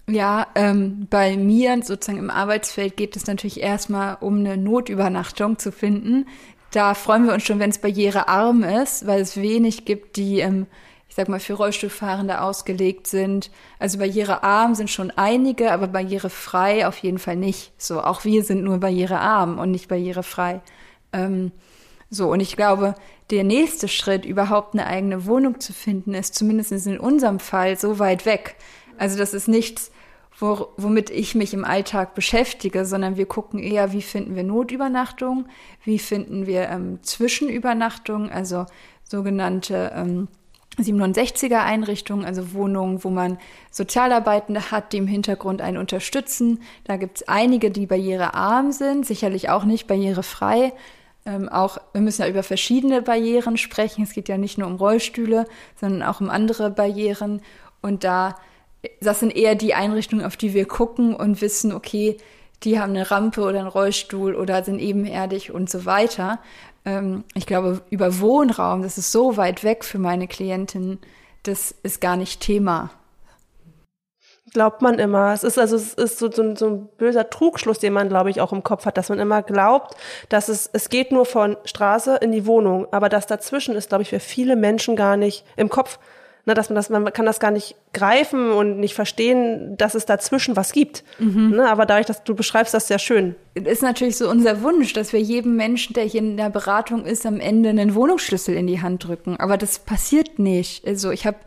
Ja, ähm, bei mir sozusagen im Arbeitsfeld geht es natürlich erstmal um eine Notübernachtung zu finden. Da freuen wir uns schon, wenn es barrierearm ist, weil es wenig gibt, die, ähm, ich sag mal, für Rollstuhlfahrende ausgelegt sind. Also barrierearm sind schon einige, aber barrierefrei auf jeden Fall nicht. So, auch wir sind nur barrierearm und nicht barrierefrei. Ähm, so, und ich glaube, der nächste Schritt, überhaupt eine eigene Wohnung zu finden, ist zumindest in unserem Fall so weit weg. Also das ist nichts, wo, womit ich mich im Alltag beschäftige, sondern wir gucken eher, wie finden wir Notübernachtung, wie finden wir ähm, Zwischenübernachtung, also sogenannte ähm, 67er Einrichtungen, also Wohnungen, wo man Sozialarbeitende hat, die im Hintergrund einen unterstützen. Da gibt es einige, die barrierearm sind, sicherlich auch nicht barrierefrei. Ähm, auch wir müssen ja über verschiedene Barrieren sprechen. Es geht ja nicht nur um Rollstühle, sondern auch um andere Barrieren. Und da das sind eher die Einrichtungen, auf die wir gucken und wissen, okay, die haben eine Rampe oder einen Rollstuhl oder sind ebenerdig und so weiter. Ähm, ich glaube, über Wohnraum, das ist so weit weg für meine Klientin, das ist gar nicht Thema. Glaubt man immer. Es ist also es ist so, so, so ein böser Trugschluss, den man, glaube ich, auch im Kopf hat, dass man immer glaubt, dass es, es geht nur von Straße in die Wohnung. Aber das dazwischen ist, glaube ich, für viele Menschen gar nicht im Kopf ne, dass man das, man kann das gar nicht greifen und nicht verstehen, dass es dazwischen was gibt. Mhm. Ne, aber dadurch, dass du beschreibst das sehr schön. Ist natürlich so unser Wunsch, dass wir jedem Menschen, der hier in der Beratung ist, am Ende einen Wohnungsschlüssel in die Hand drücken. Aber das passiert nicht. Also ich habe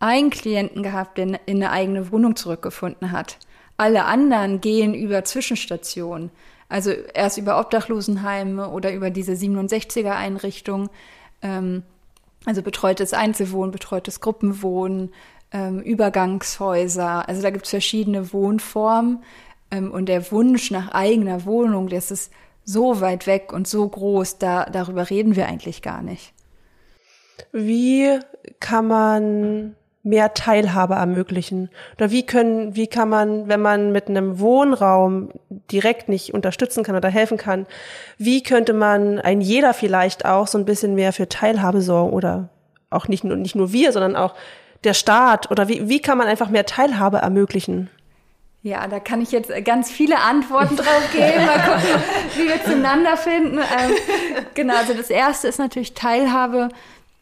einen Klienten gehabt, der in eine eigene Wohnung zurückgefunden hat. Alle anderen gehen über Zwischenstationen. Also erst über Obdachlosenheime oder über diese 67er Einrichtung. Ähm, also betreutes Einzelwohnen, betreutes Gruppenwohnen, ähm, Übergangshäuser. Also da gibt es verschiedene Wohnformen. Ähm, und der Wunsch nach eigener Wohnung, das ist so weit weg und so groß, da, darüber reden wir eigentlich gar nicht. Wie kann man mehr Teilhabe ermöglichen? Oder wie können, wie kann man, wenn man mit einem Wohnraum direkt nicht unterstützen kann oder helfen kann, wie könnte man ein jeder vielleicht auch so ein bisschen mehr für Teilhabe sorgen oder auch nicht nur, nicht nur wir, sondern auch der Staat oder wie, wie kann man einfach mehr Teilhabe ermöglichen? Ja, da kann ich jetzt ganz viele Antworten drauf geben. Mal gucken, wie wir zueinander finden. Ähm, genau, also das erste ist natürlich Teilhabe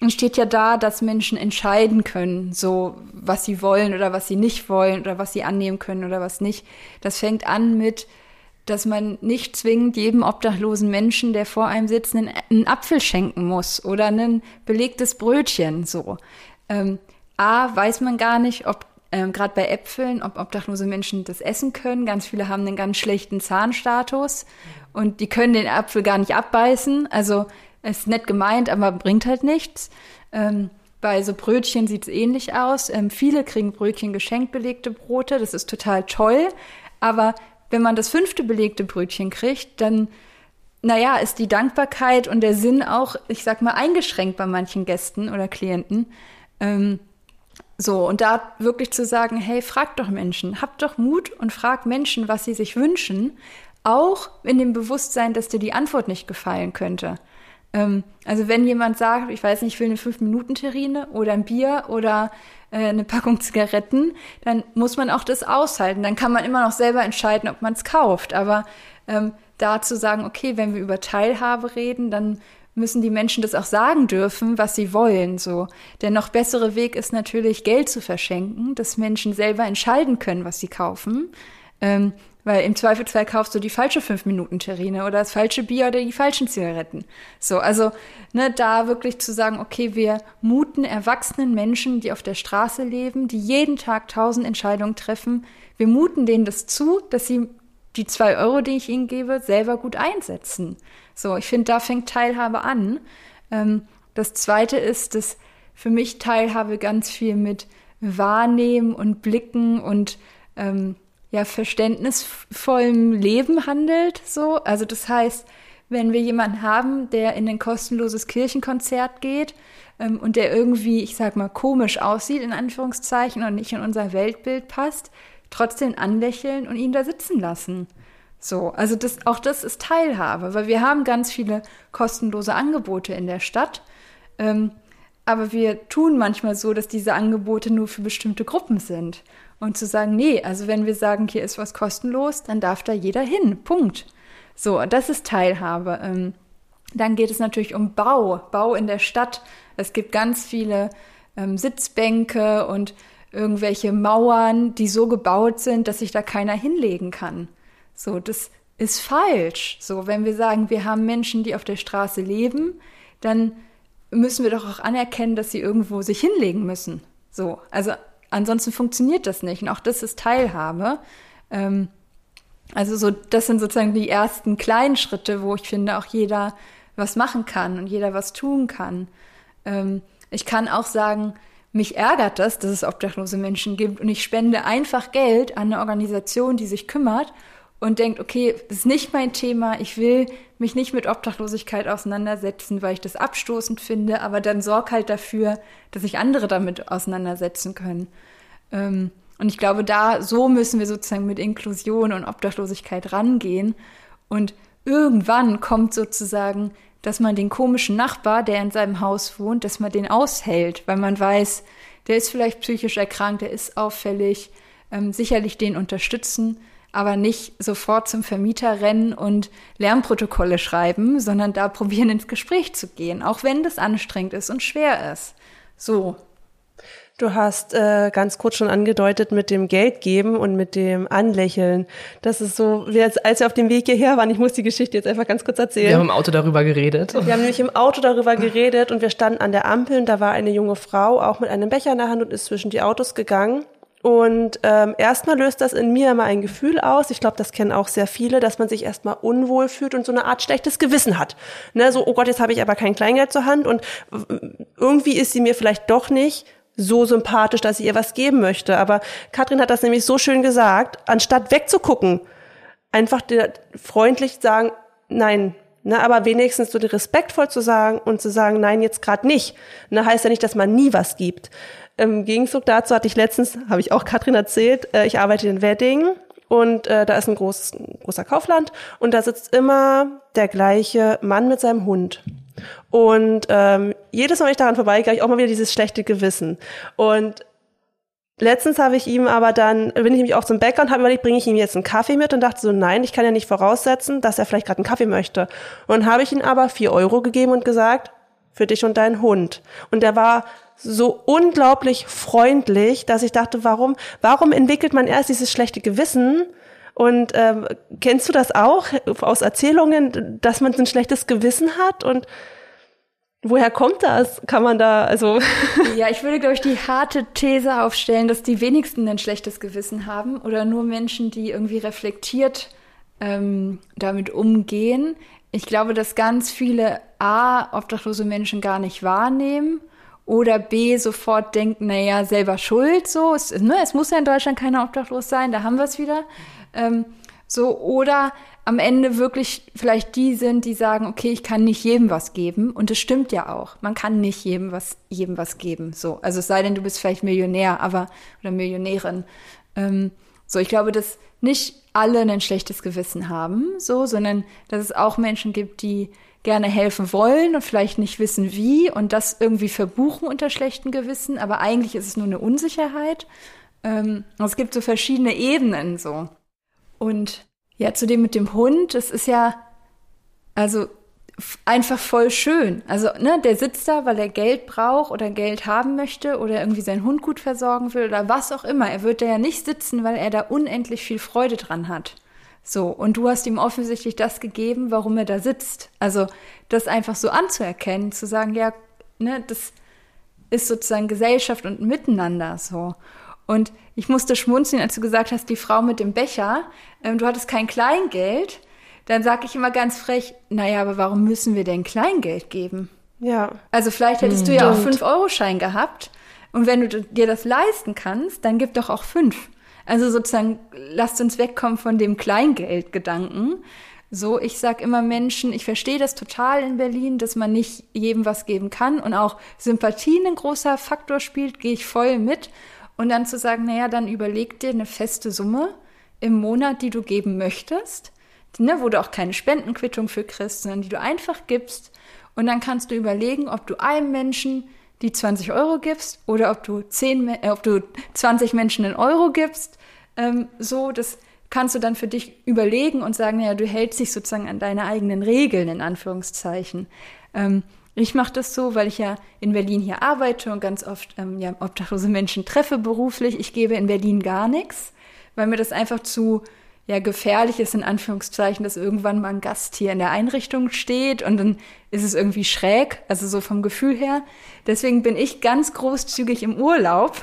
steht ja da, dass Menschen entscheiden können, so was sie wollen oder was sie nicht wollen oder was sie annehmen können oder was nicht. Das fängt an mit, dass man nicht zwingend jedem obdachlosen Menschen, der vor einem sitzt, einen, einen Apfel schenken muss oder ein belegtes Brötchen. So. Ähm, A, weiß man gar nicht, ob ähm, gerade bei Äpfeln, ob obdachlose Menschen das essen können. Ganz viele haben einen ganz schlechten Zahnstatus und die können den Apfel gar nicht abbeißen. Also ist nett gemeint, aber bringt halt nichts. Ähm, bei so Brötchen sieht es ähnlich aus. Ähm, viele kriegen Brötchen geschenkt belegte Brote. Das ist total toll. Aber wenn man das fünfte belegte Brötchen kriegt, dann, naja, ist die Dankbarkeit und der Sinn auch, ich sag mal, eingeschränkt bei manchen Gästen oder Klienten. Ähm, so, und da wirklich zu sagen, hey, fragt doch Menschen, habt doch Mut und fragt Menschen, was sie sich wünschen, auch in dem Bewusstsein, dass dir die Antwort nicht gefallen könnte. Ähm, also wenn jemand sagt, ich weiß nicht, ich will eine 5-Minuten-Terrine oder ein Bier oder äh, eine Packung Zigaretten, dann muss man auch das aushalten. Dann kann man immer noch selber entscheiden, ob man es kauft. Aber ähm, da zu sagen, okay, wenn wir über Teilhabe reden, dann müssen die Menschen das auch sagen dürfen, was sie wollen. So, der noch bessere Weg ist natürlich Geld zu verschenken, dass Menschen selber entscheiden können, was sie kaufen. Ähm, weil im Zweifelsfall kaufst du die falsche 5-Minuten-Terrine oder das falsche Bier oder die falschen Zigaretten. So, also ne, da wirklich zu sagen, okay, wir muten erwachsenen Menschen, die auf der Straße leben, die jeden Tag tausend Entscheidungen treffen, wir muten denen das zu, dass sie die zwei Euro, die ich ihnen gebe, selber gut einsetzen. So, ich finde, da fängt Teilhabe an. Ähm, das zweite ist, dass für mich Teilhabe ganz viel mit Wahrnehmen und Blicken und ähm, ja, verständnisvollem Leben handelt, so. Also das heißt, wenn wir jemanden haben, der in ein kostenloses Kirchenkonzert geht ähm, und der irgendwie, ich sag mal, komisch aussieht, in Anführungszeichen, und nicht in unser Weltbild passt, trotzdem anlächeln und ihn da sitzen lassen. So, also das, auch das ist Teilhabe, weil wir haben ganz viele kostenlose Angebote in der Stadt. Ähm, aber wir tun manchmal so, dass diese Angebote nur für bestimmte Gruppen sind. Und zu sagen, nee, also wenn wir sagen, hier ist was kostenlos, dann darf da jeder hin. Punkt. So, das ist Teilhabe. Ähm, dann geht es natürlich um Bau, Bau in der Stadt. Es gibt ganz viele ähm, Sitzbänke und irgendwelche Mauern, die so gebaut sind, dass sich da keiner hinlegen kann. So, das ist falsch. So, wenn wir sagen, wir haben Menschen, die auf der Straße leben, dann müssen wir doch auch anerkennen, dass sie irgendwo sich hinlegen müssen. So, also ansonsten funktioniert das nicht. Und auch das ist Teilhabe. Ähm, also so, das sind sozusagen die ersten kleinen Schritte, wo ich finde, auch jeder was machen kann und jeder was tun kann. Ähm, ich kann auch sagen, mich ärgert das, dass es obdachlose Menschen gibt und ich spende einfach Geld an eine Organisation, die sich kümmert und denkt, okay, das ist nicht mein Thema, ich will mich nicht mit Obdachlosigkeit auseinandersetzen, weil ich das abstoßend finde, aber dann sorg halt dafür, dass sich andere damit auseinandersetzen können. Ähm, und ich glaube, da, so müssen wir sozusagen mit Inklusion und Obdachlosigkeit rangehen. Und irgendwann kommt sozusagen, dass man den komischen Nachbar, der in seinem Haus wohnt, dass man den aushält, weil man weiß, der ist vielleicht psychisch erkrankt, der ist auffällig, ähm, sicherlich den unterstützen aber nicht sofort zum Vermieter rennen und Lärmprotokolle schreiben, sondern da probieren ins Gespräch zu gehen, auch wenn das anstrengend ist und schwer ist. So. Du hast äh, ganz kurz schon angedeutet mit dem Geld geben und mit dem Anlächeln. Das ist so, wir jetzt, als wir auf dem Weg hierher waren, ich muss die Geschichte jetzt einfach ganz kurz erzählen. Wir haben im Auto darüber geredet. Wir haben nämlich im Auto darüber geredet und wir standen an der Ampel und da war eine junge Frau auch mit einem Becher in der Hand und ist zwischen die Autos gegangen und ähm, erstmal löst das in mir immer ein Gefühl aus. Ich glaube, das kennen auch sehr viele, dass man sich erstmal unwohl fühlt und so eine Art schlechtes Gewissen hat. Ne, so, oh Gott, jetzt habe ich aber kein Kleingeld zur Hand und irgendwie ist sie mir vielleicht doch nicht so sympathisch, dass ich ihr was geben möchte. Aber Katrin hat das nämlich so schön gesagt, anstatt wegzugucken, einfach freundlich sagen, nein, Ne, aber wenigstens so respektvoll zu sagen und zu sagen, nein, jetzt gerade nicht. Ne, heißt ja nicht, dass man nie was gibt. Im Gegenzug dazu hatte ich letztens, habe ich auch Katrin erzählt, äh, ich arbeite in Wedding und äh, da ist ein, groß, ein großer Kaufland und da sitzt immer der gleiche Mann mit seinem Hund. Und ähm, jedes Mal, wenn ich daran vorbeigehe, ich auch mal wieder dieses schlechte Gewissen. Und letztens habe ich ihm aber dann, bin ich nämlich auch zum Bäcker und habe überlegt, bringe ich ihm jetzt einen Kaffee mit und dachte so, nein, ich kann ja nicht voraussetzen, dass er vielleicht gerade einen Kaffee möchte. Und habe ich ihm aber vier Euro gegeben und gesagt, für dich und deinen Hund. Und er war so unglaublich freundlich, dass ich dachte, warum, warum entwickelt man erst dieses schlechte Gewissen? Und ähm, kennst du das auch aus Erzählungen, dass man so ein schlechtes Gewissen hat? Und woher kommt das? Kann man da, also. Ja, ich würde, glaube ich, die harte These aufstellen, dass die wenigsten ein schlechtes Gewissen haben oder nur Menschen, die irgendwie reflektiert ähm, damit umgehen. Ich glaube, dass ganz viele A, obdachlose Menschen gar nicht wahrnehmen oder B sofort denkt, naja, selber schuld, so, es, ne, es muss ja in Deutschland keiner obdachlos sein, da haben wir es wieder. Ähm, so, oder am Ende wirklich vielleicht die sind, die sagen, okay, ich kann nicht jedem was geben. Und das stimmt ja auch. Man kann nicht jedem was, jedem was geben. So. Also es sei denn, du bist vielleicht Millionär, aber, oder Millionärin. Ähm, so, ich glaube, dass nicht alle ein schlechtes Gewissen haben, so, sondern dass es auch Menschen gibt, die gerne helfen wollen und vielleicht nicht wissen wie und das irgendwie verbuchen unter schlechten Gewissen, aber eigentlich ist es nur eine Unsicherheit. Ähm, es gibt so verschiedene Ebenen so. Und ja, zu dem mit dem Hund, das ist ja, also einfach voll schön. Also, ne, der sitzt da, weil er Geld braucht oder Geld haben möchte oder irgendwie seinen Hund gut versorgen will oder was auch immer. Er wird da ja nicht sitzen, weil er da unendlich viel Freude dran hat. So, und du hast ihm offensichtlich das gegeben, warum er da sitzt. Also, das einfach so anzuerkennen, zu sagen, ja, ne, das ist sozusagen Gesellschaft und Miteinander so. Und ich musste schmunzeln, als du gesagt hast, die Frau mit dem Becher, ähm, du hattest kein Kleingeld dann sage ich immer ganz frech, naja, aber warum müssen wir denn Kleingeld geben? Ja. Also vielleicht hättest du ja auch 5-Euro-Schein gehabt und wenn du dir das leisten kannst, dann gib doch auch fünf. Also sozusagen, lasst uns wegkommen von dem Kleingeldgedanken. So, ich sag immer Menschen, ich verstehe das total in Berlin, dass man nicht jedem was geben kann und auch Sympathien ein großer Faktor spielt, gehe ich voll mit. Und dann zu sagen, naja, dann überleg dir eine feste Summe im Monat, die du geben möchtest ne, wo du auch keine Spendenquittung für kriegst, sondern die du einfach gibst. Und dann kannst du überlegen, ob du einem Menschen die 20 Euro gibst oder ob du, 10, äh, ob du 20 Menschen einen Euro gibst. Ähm, so, das kannst du dann für dich überlegen und sagen, ja, du hältst dich sozusagen an deine eigenen Regeln, in Anführungszeichen. Ähm, ich mache das so, weil ich ja in Berlin hier arbeite und ganz oft ähm, ja, obdachlose Menschen treffe beruflich. Ich gebe in Berlin gar nichts, weil mir das einfach zu ja gefährlich ist, in Anführungszeichen, dass irgendwann mal ein Gast hier in der Einrichtung steht und dann ist es irgendwie schräg, also so vom Gefühl her. Deswegen bin ich ganz großzügig im Urlaub.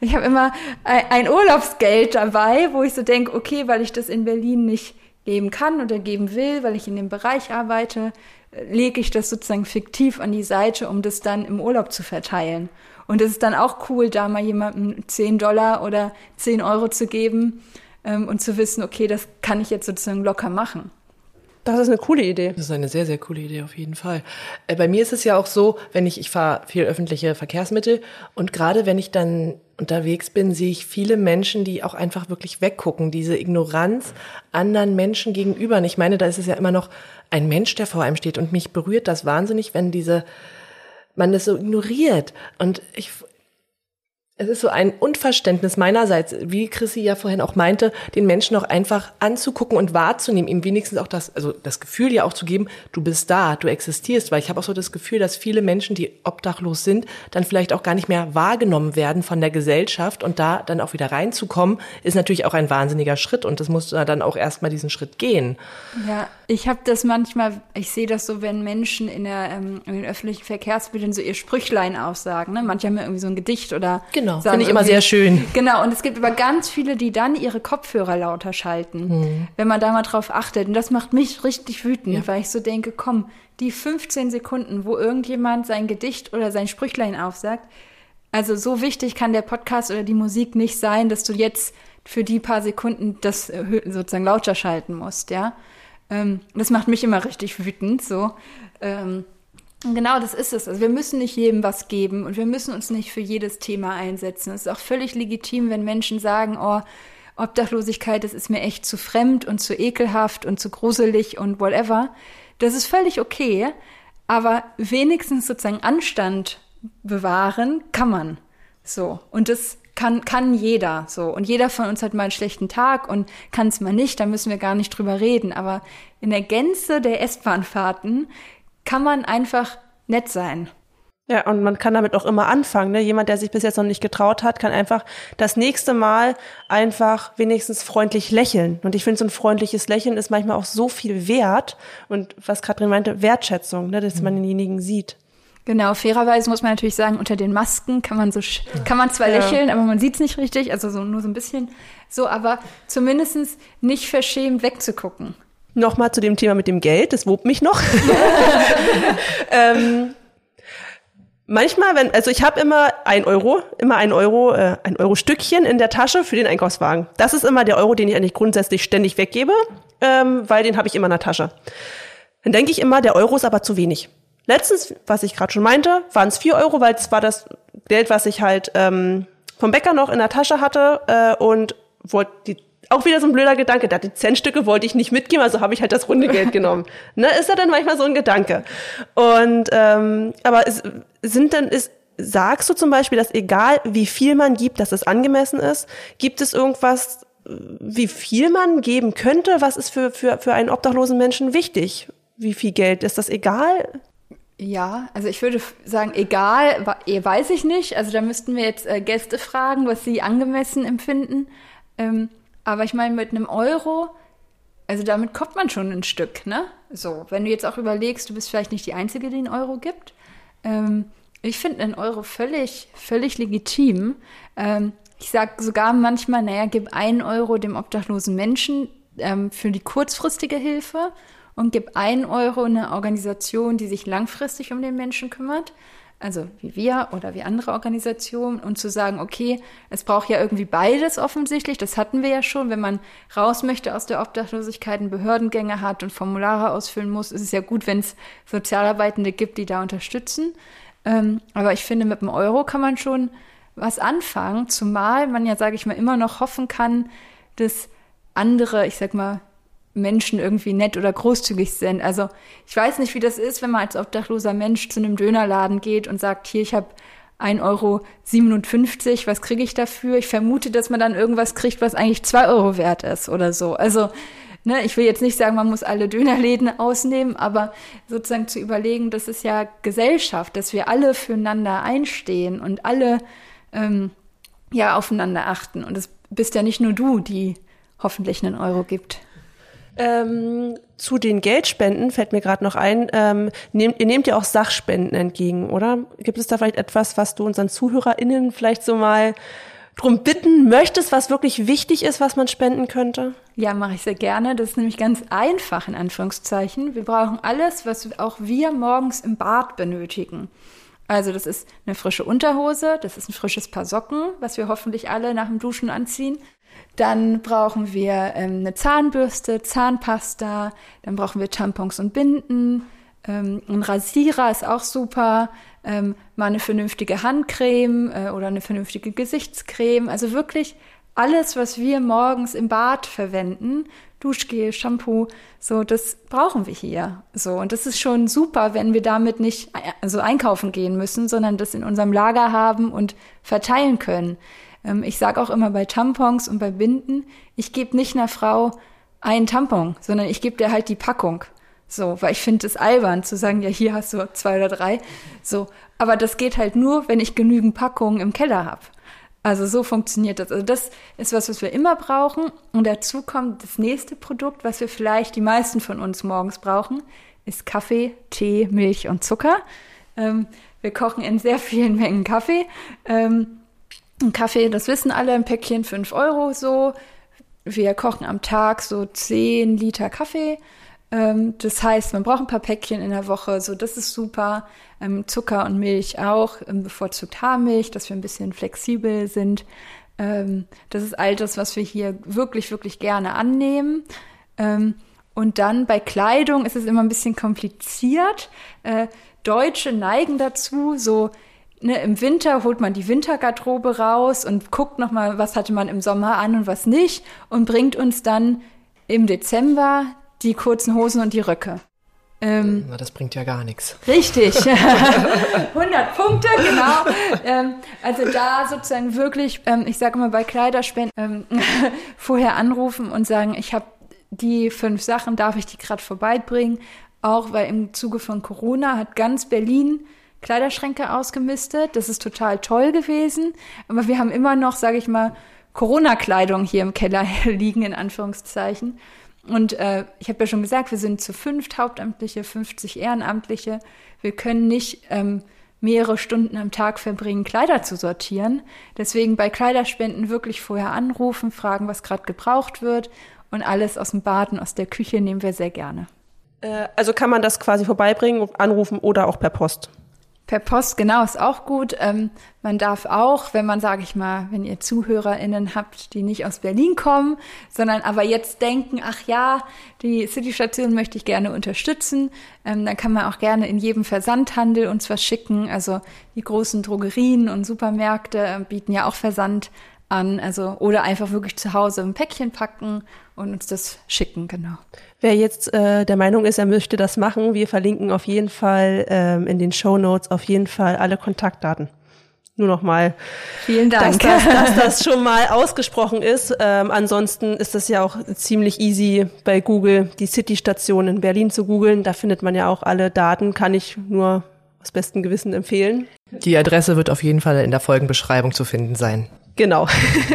Ich habe immer ein Urlaubsgeld dabei, wo ich so denke, okay, weil ich das in Berlin nicht geben kann oder geben will, weil ich in dem Bereich arbeite, lege ich das sozusagen fiktiv an die Seite, um das dann im Urlaub zu verteilen. Und es ist dann auch cool, da mal jemandem 10 Dollar oder 10 Euro zu geben ähm, und zu wissen, okay, das kann ich jetzt sozusagen locker machen. Das ist eine coole Idee. Das ist eine sehr, sehr coole Idee auf jeden Fall. Äh, bei mir ist es ja auch so, wenn ich, ich fahre viel öffentliche Verkehrsmittel und gerade wenn ich dann unterwegs bin, sehe ich viele Menschen, die auch einfach wirklich weggucken, diese Ignoranz anderen Menschen gegenüber. Und ich meine, da ist es ja immer noch ein Mensch, der vor einem steht und mich berührt das wahnsinnig, wenn diese man das so ignoriert. Und ich, es ist so ein Unverständnis meinerseits, wie Chrissy ja vorhin auch meinte, den Menschen auch einfach anzugucken und wahrzunehmen, ihm wenigstens auch das, also das Gefühl ja auch zu geben, du bist da, du existierst, weil ich habe auch so das Gefühl, dass viele Menschen, die obdachlos sind, dann vielleicht auch gar nicht mehr wahrgenommen werden von der Gesellschaft. Und da dann auch wieder reinzukommen, ist natürlich auch ein wahnsinniger Schritt. Und das muss dann auch erstmal diesen Schritt gehen. Ja, ich habe das manchmal, ich sehe das so, wenn Menschen in, der, ähm, in den öffentlichen Verkehrsmitteln so ihr Sprüchlein aussagen, ne? Manche haben ja irgendwie so ein Gedicht oder genau Genau, finde ich immer sehr schön. Genau, und es gibt aber ganz viele, die dann ihre Kopfhörer lauter schalten, hm. wenn man da mal drauf achtet. Und das macht mich richtig wütend, ja. weil ich so denke, komm, die 15 Sekunden, wo irgendjemand sein Gedicht oder sein Sprüchlein aufsagt, also so wichtig kann der Podcast oder die Musik nicht sein, dass du jetzt für die paar Sekunden das äh, sozusagen lauter schalten musst, ja. Ähm, das macht mich immer richtig wütend, so. Ähm, Genau, das ist es. Also wir müssen nicht jedem was geben und wir müssen uns nicht für jedes Thema einsetzen. Es ist auch völlig legitim, wenn Menschen sagen, oh, Obdachlosigkeit, das ist mir echt zu fremd und zu ekelhaft und zu gruselig und whatever. Das ist völlig okay, aber wenigstens sozusagen Anstand bewahren kann man. So. Und das kann, kann jeder so. Und jeder von uns hat mal einen schlechten Tag und kann es mal nicht, da müssen wir gar nicht drüber reden. Aber in der Gänze der S-Bahn-Fahrten kann man einfach nett sein. Ja, und man kann damit auch immer anfangen. Ne? Jemand, der sich bis jetzt noch nicht getraut hat, kann einfach das nächste Mal einfach wenigstens freundlich lächeln. Und ich finde, so ein freundliches Lächeln ist manchmal auch so viel wert. Und was Katrin meinte, Wertschätzung, ne? dass man denjenigen sieht. Genau, fairerweise muss man natürlich sagen, unter den Masken kann man so kann man zwar ja. lächeln, aber man sieht es nicht richtig, also so nur so ein bisschen so, aber zumindestens nicht verschämt wegzugucken nochmal zu dem Thema mit dem Geld, das wobt mich noch. ähm, manchmal, wenn, also ich habe immer ein Euro, immer ein Euro, äh, ein Euro Stückchen in der Tasche für den Einkaufswagen. Das ist immer der Euro, den ich eigentlich grundsätzlich ständig weggebe, ähm, weil den habe ich immer in der Tasche. Dann denke ich immer, der Euro ist aber zu wenig. Letztens, was ich gerade schon meinte, waren es vier Euro, weil es war das Geld, was ich halt ähm, vom Bäcker noch in der Tasche hatte äh, und wollte die auch wieder so ein blöder Gedanke. Da die Centstücke wollte ich nicht mitgeben, also habe ich halt das runde Geld genommen. ne, ist ja dann manchmal so ein Gedanke. Und ähm, aber es sind dann ist sagst du zum Beispiel, dass egal wie viel man gibt, dass es angemessen ist? Gibt es irgendwas, wie viel man geben könnte? Was ist für für für einen obdachlosen Menschen wichtig? wie viel Geld? Ist das egal? Ja, also ich würde sagen, egal, eh, weiß ich nicht. Also da müssten wir jetzt äh, Gäste fragen, was sie angemessen empfinden. Ähm, aber ich meine, mit einem Euro, also damit kommt man schon ein Stück, ne? So, wenn du jetzt auch überlegst, du bist vielleicht nicht die Einzige, die einen Euro gibt. Ähm, ich finde einen Euro völlig, völlig legitim. Ähm, ich sage sogar manchmal, naja, gib einen Euro dem obdachlosen Menschen für die kurzfristige Hilfe und gib einen Euro in eine Organisation, die sich langfristig um den Menschen kümmert, also wie wir oder wie andere Organisationen, und zu sagen, okay, es braucht ja irgendwie beides offensichtlich, das hatten wir ja schon, wenn man raus möchte aus der Obdachlosigkeit, und Behördengänge hat und Formulare ausfüllen muss, ist es ja gut, wenn es Sozialarbeitende gibt, die da unterstützen. Ähm, aber ich finde, mit dem Euro kann man schon was anfangen, zumal man ja, sage ich mal, immer noch hoffen kann, dass andere, ich sag mal, Menschen irgendwie nett oder großzügig sind. Also ich weiß nicht, wie das ist, wenn man als obdachloser Mensch zu einem Dönerladen geht und sagt, hier, ich habe 1,57 Euro, was kriege ich dafür? Ich vermute, dass man dann irgendwas kriegt, was eigentlich 2 Euro wert ist oder so. Also, ne, ich will jetzt nicht sagen, man muss alle Dönerläden ausnehmen, aber sozusagen zu überlegen, das ist ja Gesellschaft, dass wir alle füreinander einstehen und alle ähm, ja aufeinander achten. Und es bist ja nicht nur du, die hoffentlich einen Euro gibt. Ähm, zu den Geldspenden fällt mir gerade noch ein, ähm, nehmt, ihr nehmt ja auch Sachspenden entgegen, oder? Gibt es da vielleicht etwas, was du unseren ZuhörerInnen vielleicht so mal drum bitten möchtest, was wirklich wichtig ist, was man spenden könnte? Ja, mache ich sehr gerne. Das ist nämlich ganz einfach in Anführungszeichen. Wir brauchen alles, was auch wir morgens im Bad benötigen. Also das ist eine frische Unterhose, das ist ein frisches Paar Socken, was wir hoffentlich alle nach dem Duschen anziehen. Dann brauchen wir ähm, eine Zahnbürste, Zahnpasta, dann brauchen wir Tampons und Binden. Ähm, ein Rasierer ist auch super. Ähm, mal eine vernünftige Handcreme äh, oder eine vernünftige Gesichtscreme. Also wirklich alles, was wir morgens im Bad verwenden, Duschgel, Shampoo, so, das brauchen wir hier. So, und das ist schon super, wenn wir damit nicht also einkaufen gehen müssen, sondern das in unserem Lager haben und verteilen können. Ähm, ich sage auch immer bei Tampons und bei Binden, ich gebe nicht einer Frau einen Tampon, sondern ich gebe dir halt die Packung. So, weil ich finde es albern zu sagen, ja, hier hast du zwei oder drei. So, aber das geht halt nur, wenn ich genügend Packungen im Keller habe. Also so funktioniert das. Also das ist was, was wir immer brauchen. Und dazu kommt das nächste Produkt, was wir vielleicht die meisten von uns morgens brauchen, ist Kaffee, Tee, Milch und Zucker. Ähm, wir kochen in sehr vielen Mengen Kaffee. Ähm, ein Kaffee, das wissen alle, ein Päckchen 5 Euro so. Wir kochen am Tag so 10 Liter Kaffee. Ähm, das heißt, man braucht ein paar Päckchen in der Woche, so das ist super. Ähm, Zucker und Milch auch, ähm, bevorzugt Haarmilch, dass wir ein bisschen flexibel sind. Ähm, das ist all das, was wir hier wirklich, wirklich gerne annehmen. Ähm, und dann bei Kleidung ist es immer ein bisschen kompliziert. Äh, Deutsche neigen dazu, so ne, im Winter holt man die Wintergarderobe raus und guckt nochmal, was hatte man im Sommer an und was nicht und bringt uns dann im Dezember die kurzen Hosen und die Röcke. Ähm, Na, das bringt ja gar nichts. Richtig. 100 Punkte, genau. ähm, also da sozusagen wirklich, ähm, ich sage immer bei Kleiderspenden, ähm, vorher anrufen und sagen, ich habe die fünf Sachen, darf ich die gerade vorbeibringen? Auch weil im Zuge von Corona hat ganz Berlin Kleiderschränke ausgemistet. Das ist total toll gewesen. Aber wir haben immer noch, sage ich mal, Corona-Kleidung hier im Keller liegen, in Anführungszeichen. Und äh, ich habe ja schon gesagt, wir sind zu fünf Hauptamtliche, 50 Ehrenamtliche. Wir können nicht ähm, mehrere Stunden am Tag verbringen, Kleider zu sortieren. Deswegen bei Kleiderspenden wirklich vorher anrufen, fragen, was gerade gebraucht wird. Und alles aus dem Baden, aus der Küche nehmen wir sehr gerne. Äh, also kann man das quasi vorbeibringen, anrufen oder auch per Post? Per Post, genau, ist auch gut. Ähm, man darf auch, wenn man, sage ich mal, wenn ihr ZuhörerInnen habt, die nicht aus Berlin kommen, sondern aber jetzt denken, ach ja, die City-Station möchte ich gerne unterstützen, ähm, dann kann man auch gerne in jedem Versandhandel uns was schicken. Also die großen Drogerien und Supermärkte äh, bieten ja auch Versand an, also oder einfach wirklich zu Hause ein Päckchen packen und uns das schicken, genau. Wer jetzt äh, der Meinung ist, er möchte das machen, wir verlinken auf jeden Fall ähm, in den Show Notes auf jeden Fall alle Kontaktdaten. nur noch mal, Vielen Dank. Dass, das, dass das schon mal ausgesprochen ist. Ähm, ansonsten ist das ja auch ziemlich easy bei Google, die City-Station in Berlin zu googeln. Da findet man ja auch alle Daten, kann ich nur aus bestem Gewissen empfehlen. Die Adresse wird auf jeden Fall in der Folgenbeschreibung zu finden sein. Genau.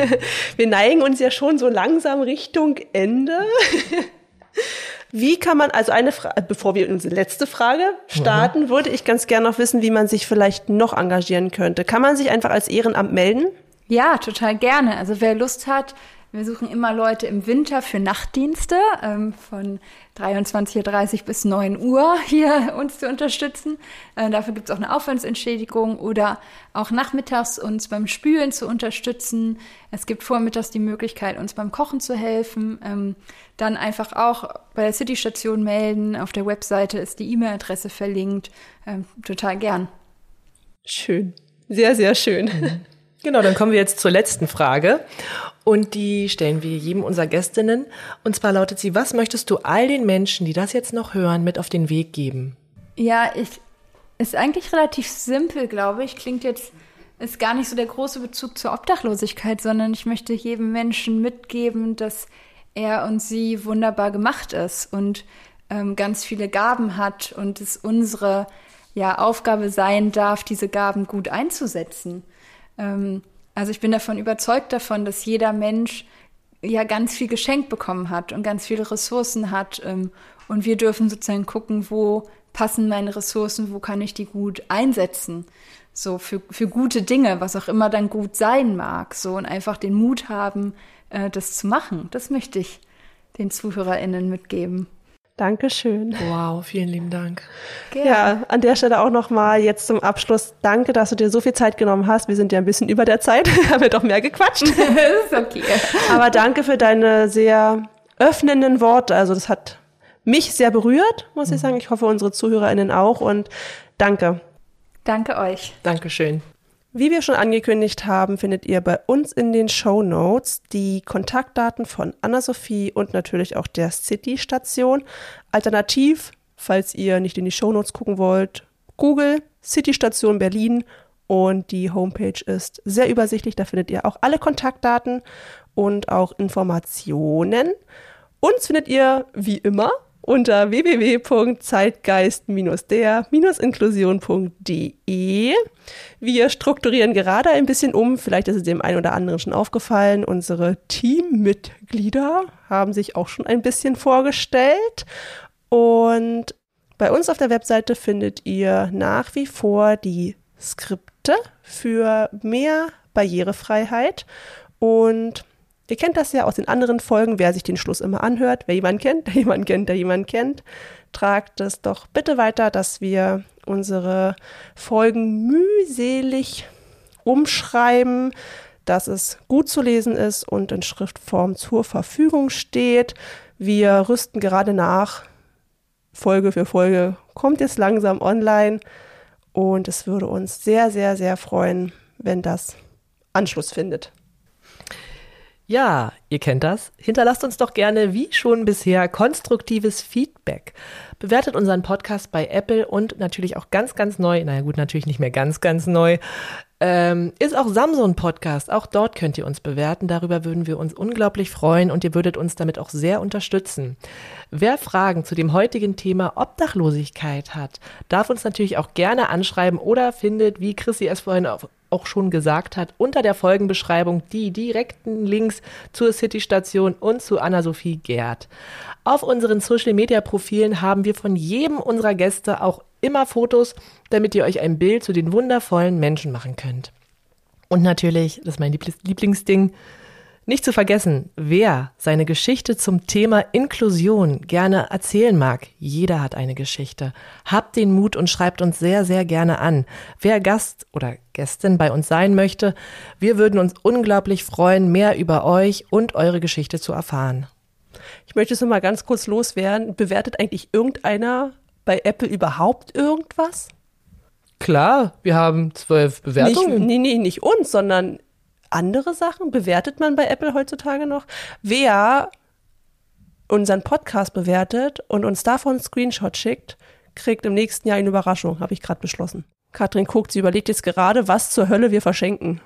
Wir neigen uns ja schon so langsam Richtung Ende. Wie kann man, also eine Frage, bevor wir unsere letzte Frage starten, mhm. würde ich ganz gerne noch wissen, wie man sich vielleicht noch engagieren könnte. Kann man sich einfach als Ehrenamt melden? Ja, total gerne. Also wer Lust hat, wir suchen immer Leute im Winter für Nachtdienste ähm, von 23.30 Uhr bis 9 Uhr hier uns zu unterstützen. Äh, dafür gibt es auch eine Aufwandsentschädigung oder auch nachmittags uns beim Spülen zu unterstützen. Es gibt vormittags die Möglichkeit, uns beim Kochen zu helfen. Ähm, dann einfach auch bei der City-Station melden. Auf der Webseite ist die E-Mail-Adresse verlinkt. Ähm, total gern. Schön. Sehr, sehr schön. Genau, dann kommen wir jetzt zur letzten Frage. Und die stellen wir jedem unserer Gästinnen. Und zwar lautet sie, was möchtest du all den Menschen, die das jetzt noch hören, mit auf den Weg geben? Ja, ich, ist eigentlich relativ simpel, glaube ich. Klingt jetzt, ist gar nicht so der große Bezug zur Obdachlosigkeit, sondern ich möchte jedem Menschen mitgeben, dass er und sie wunderbar gemacht ist und ähm, ganz viele Gaben hat und es unsere ja, Aufgabe sein darf, diese Gaben gut einzusetzen. Ähm, also ich bin davon überzeugt davon, dass jeder Mensch ja ganz viel geschenkt bekommen hat und ganz viele Ressourcen hat. Ähm, und wir dürfen sozusagen gucken, wo passen meine Ressourcen, wo kann ich die gut einsetzen. So für, für gute Dinge, was auch immer dann gut sein mag. So und einfach den Mut haben, äh, das zu machen. Das möchte ich den ZuhörerInnen mitgeben. Dankeschön. Wow, vielen lieben Dank. Gerne. Ja, an der Stelle auch nochmal jetzt zum Abschluss. Danke, dass du dir so viel Zeit genommen hast. Wir sind ja ein bisschen über der Zeit, haben wir doch mehr gequatscht. ist okay. Aber danke für deine sehr öffnenden Worte. Also das hat mich sehr berührt, muss ich sagen. Ich hoffe, unsere ZuhörerInnen auch. Und danke. Danke euch. Dankeschön. Wie wir schon angekündigt haben, findet ihr bei uns in den Show Notes die Kontaktdaten von Anna-Sophie und natürlich auch der City-Station. Alternativ, falls ihr nicht in die Show Notes gucken wollt, Google City-Station Berlin und die Homepage ist sehr übersichtlich. Da findet ihr auch alle Kontaktdaten und auch Informationen. Uns findet ihr wie immer unter www.zeitgeist-der-inklusion.de. Wir strukturieren gerade ein bisschen um, vielleicht ist es dem einen oder anderen schon aufgefallen. Unsere Teammitglieder haben sich auch schon ein bisschen vorgestellt und bei uns auf der Webseite findet ihr nach wie vor die Skripte für mehr Barrierefreiheit und Ihr kennt das ja aus den anderen Folgen, wer sich den Schluss immer anhört, wer jemanden kennt, der jemanden kennt, der jemanden kennt. Tragt es doch bitte weiter, dass wir unsere Folgen mühselig umschreiben, dass es gut zu lesen ist und in Schriftform zur Verfügung steht. Wir rüsten gerade nach. Folge für Folge kommt jetzt langsam online und es würde uns sehr, sehr, sehr freuen, wenn das Anschluss findet. Ja, ihr kennt das. Hinterlasst uns doch gerne, wie schon bisher, konstruktives Feedback. Bewertet unseren Podcast bei Apple und natürlich auch ganz, ganz neu, naja gut, natürlich nicht mehr ganz, ganz neu, ähm, ist auch Samsung Podcast. Auch dort könnt ihr uns bewerten. Darüber würden wir uns unglaublich freuen und ihr würdet uns damit auch sehr unterstützen. Wer Fragen zu dem heutigen Thema Obdachlosigkeit hat, darf uns natürlich auch gerne anschreiben oder findet, wie Chrissy es vorhin auf auch schon gesagt hat, unter der Folgenbeschreibung die direkten Links zur City-Station und zu Anna-Sophie Gerd. Auf unseren Social-Media-Profilen haben wir von jedem unserer Gäste auch immer Fotos, damit ihr euch ein Bild zu den wundervollen Menschen machen könnt. Und natürlich, das ist mein Lieblingsding, nicht zu vergessen, wer seine Geschichte zum Thema Inklusion gerne erzählen mag. Jeder hat eine Geschichte. Habt den Mut und schreibt uns sehr, sehr gerne an. Wer Gast oder Gästin bei uns sein möchte, wir würden uns unglaublich freuen, mehr über euch und eure Geschichte zu erfahren. Ich möchte es nur mal ganz kurz loswerden. Bewertet eigentlich irgendeiner bei Apple überhaupt irgendwas? Klar, wir haben zwölf Bewertungen. Nicht, nee, nee, nicht uns, sondern andere Sachen bewertet man bei Apple heutzutage noch? Wer unseren Podcast bewertet und uns davon einen Screenshot schickt, kriegt im nächsten Jahr eine Überraschung, habe ich gerade beschlossen. Katrin guckt, sie überlegt jetzt gerade, was zur Hölle wir verschenken.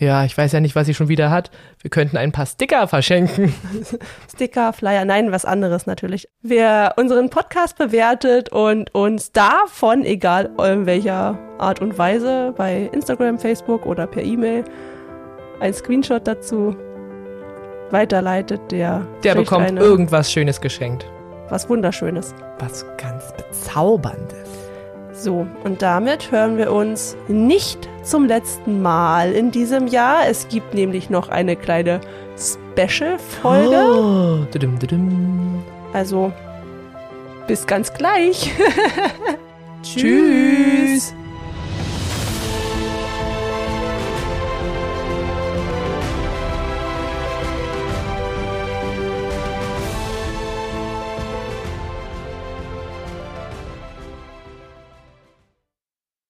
Ja, ich weiß ja nicht, was sie schon wieder hat. Wir könnten ein paar Sticker verschenken. Sticker, Flyer, nein, was anderes natürlich. Wer unseren Podcast bewertet und uns davon, egal in welcher Art und Weise, bei Instagram, Facebook oder per E-Mail, ein Screenshot dazu weiterleitet, der, Der bekommt eine, irgendwas Schönes geschenkt. was Wunderschönes. Was ganz Bezauberndes. So, und damit hören wir uns nicht zum letzten Mal in diesem Jahr. Es gibt nämlich noch eine kleine Special-Folge. Oh. Also, bis ganz gleich. Tschüss.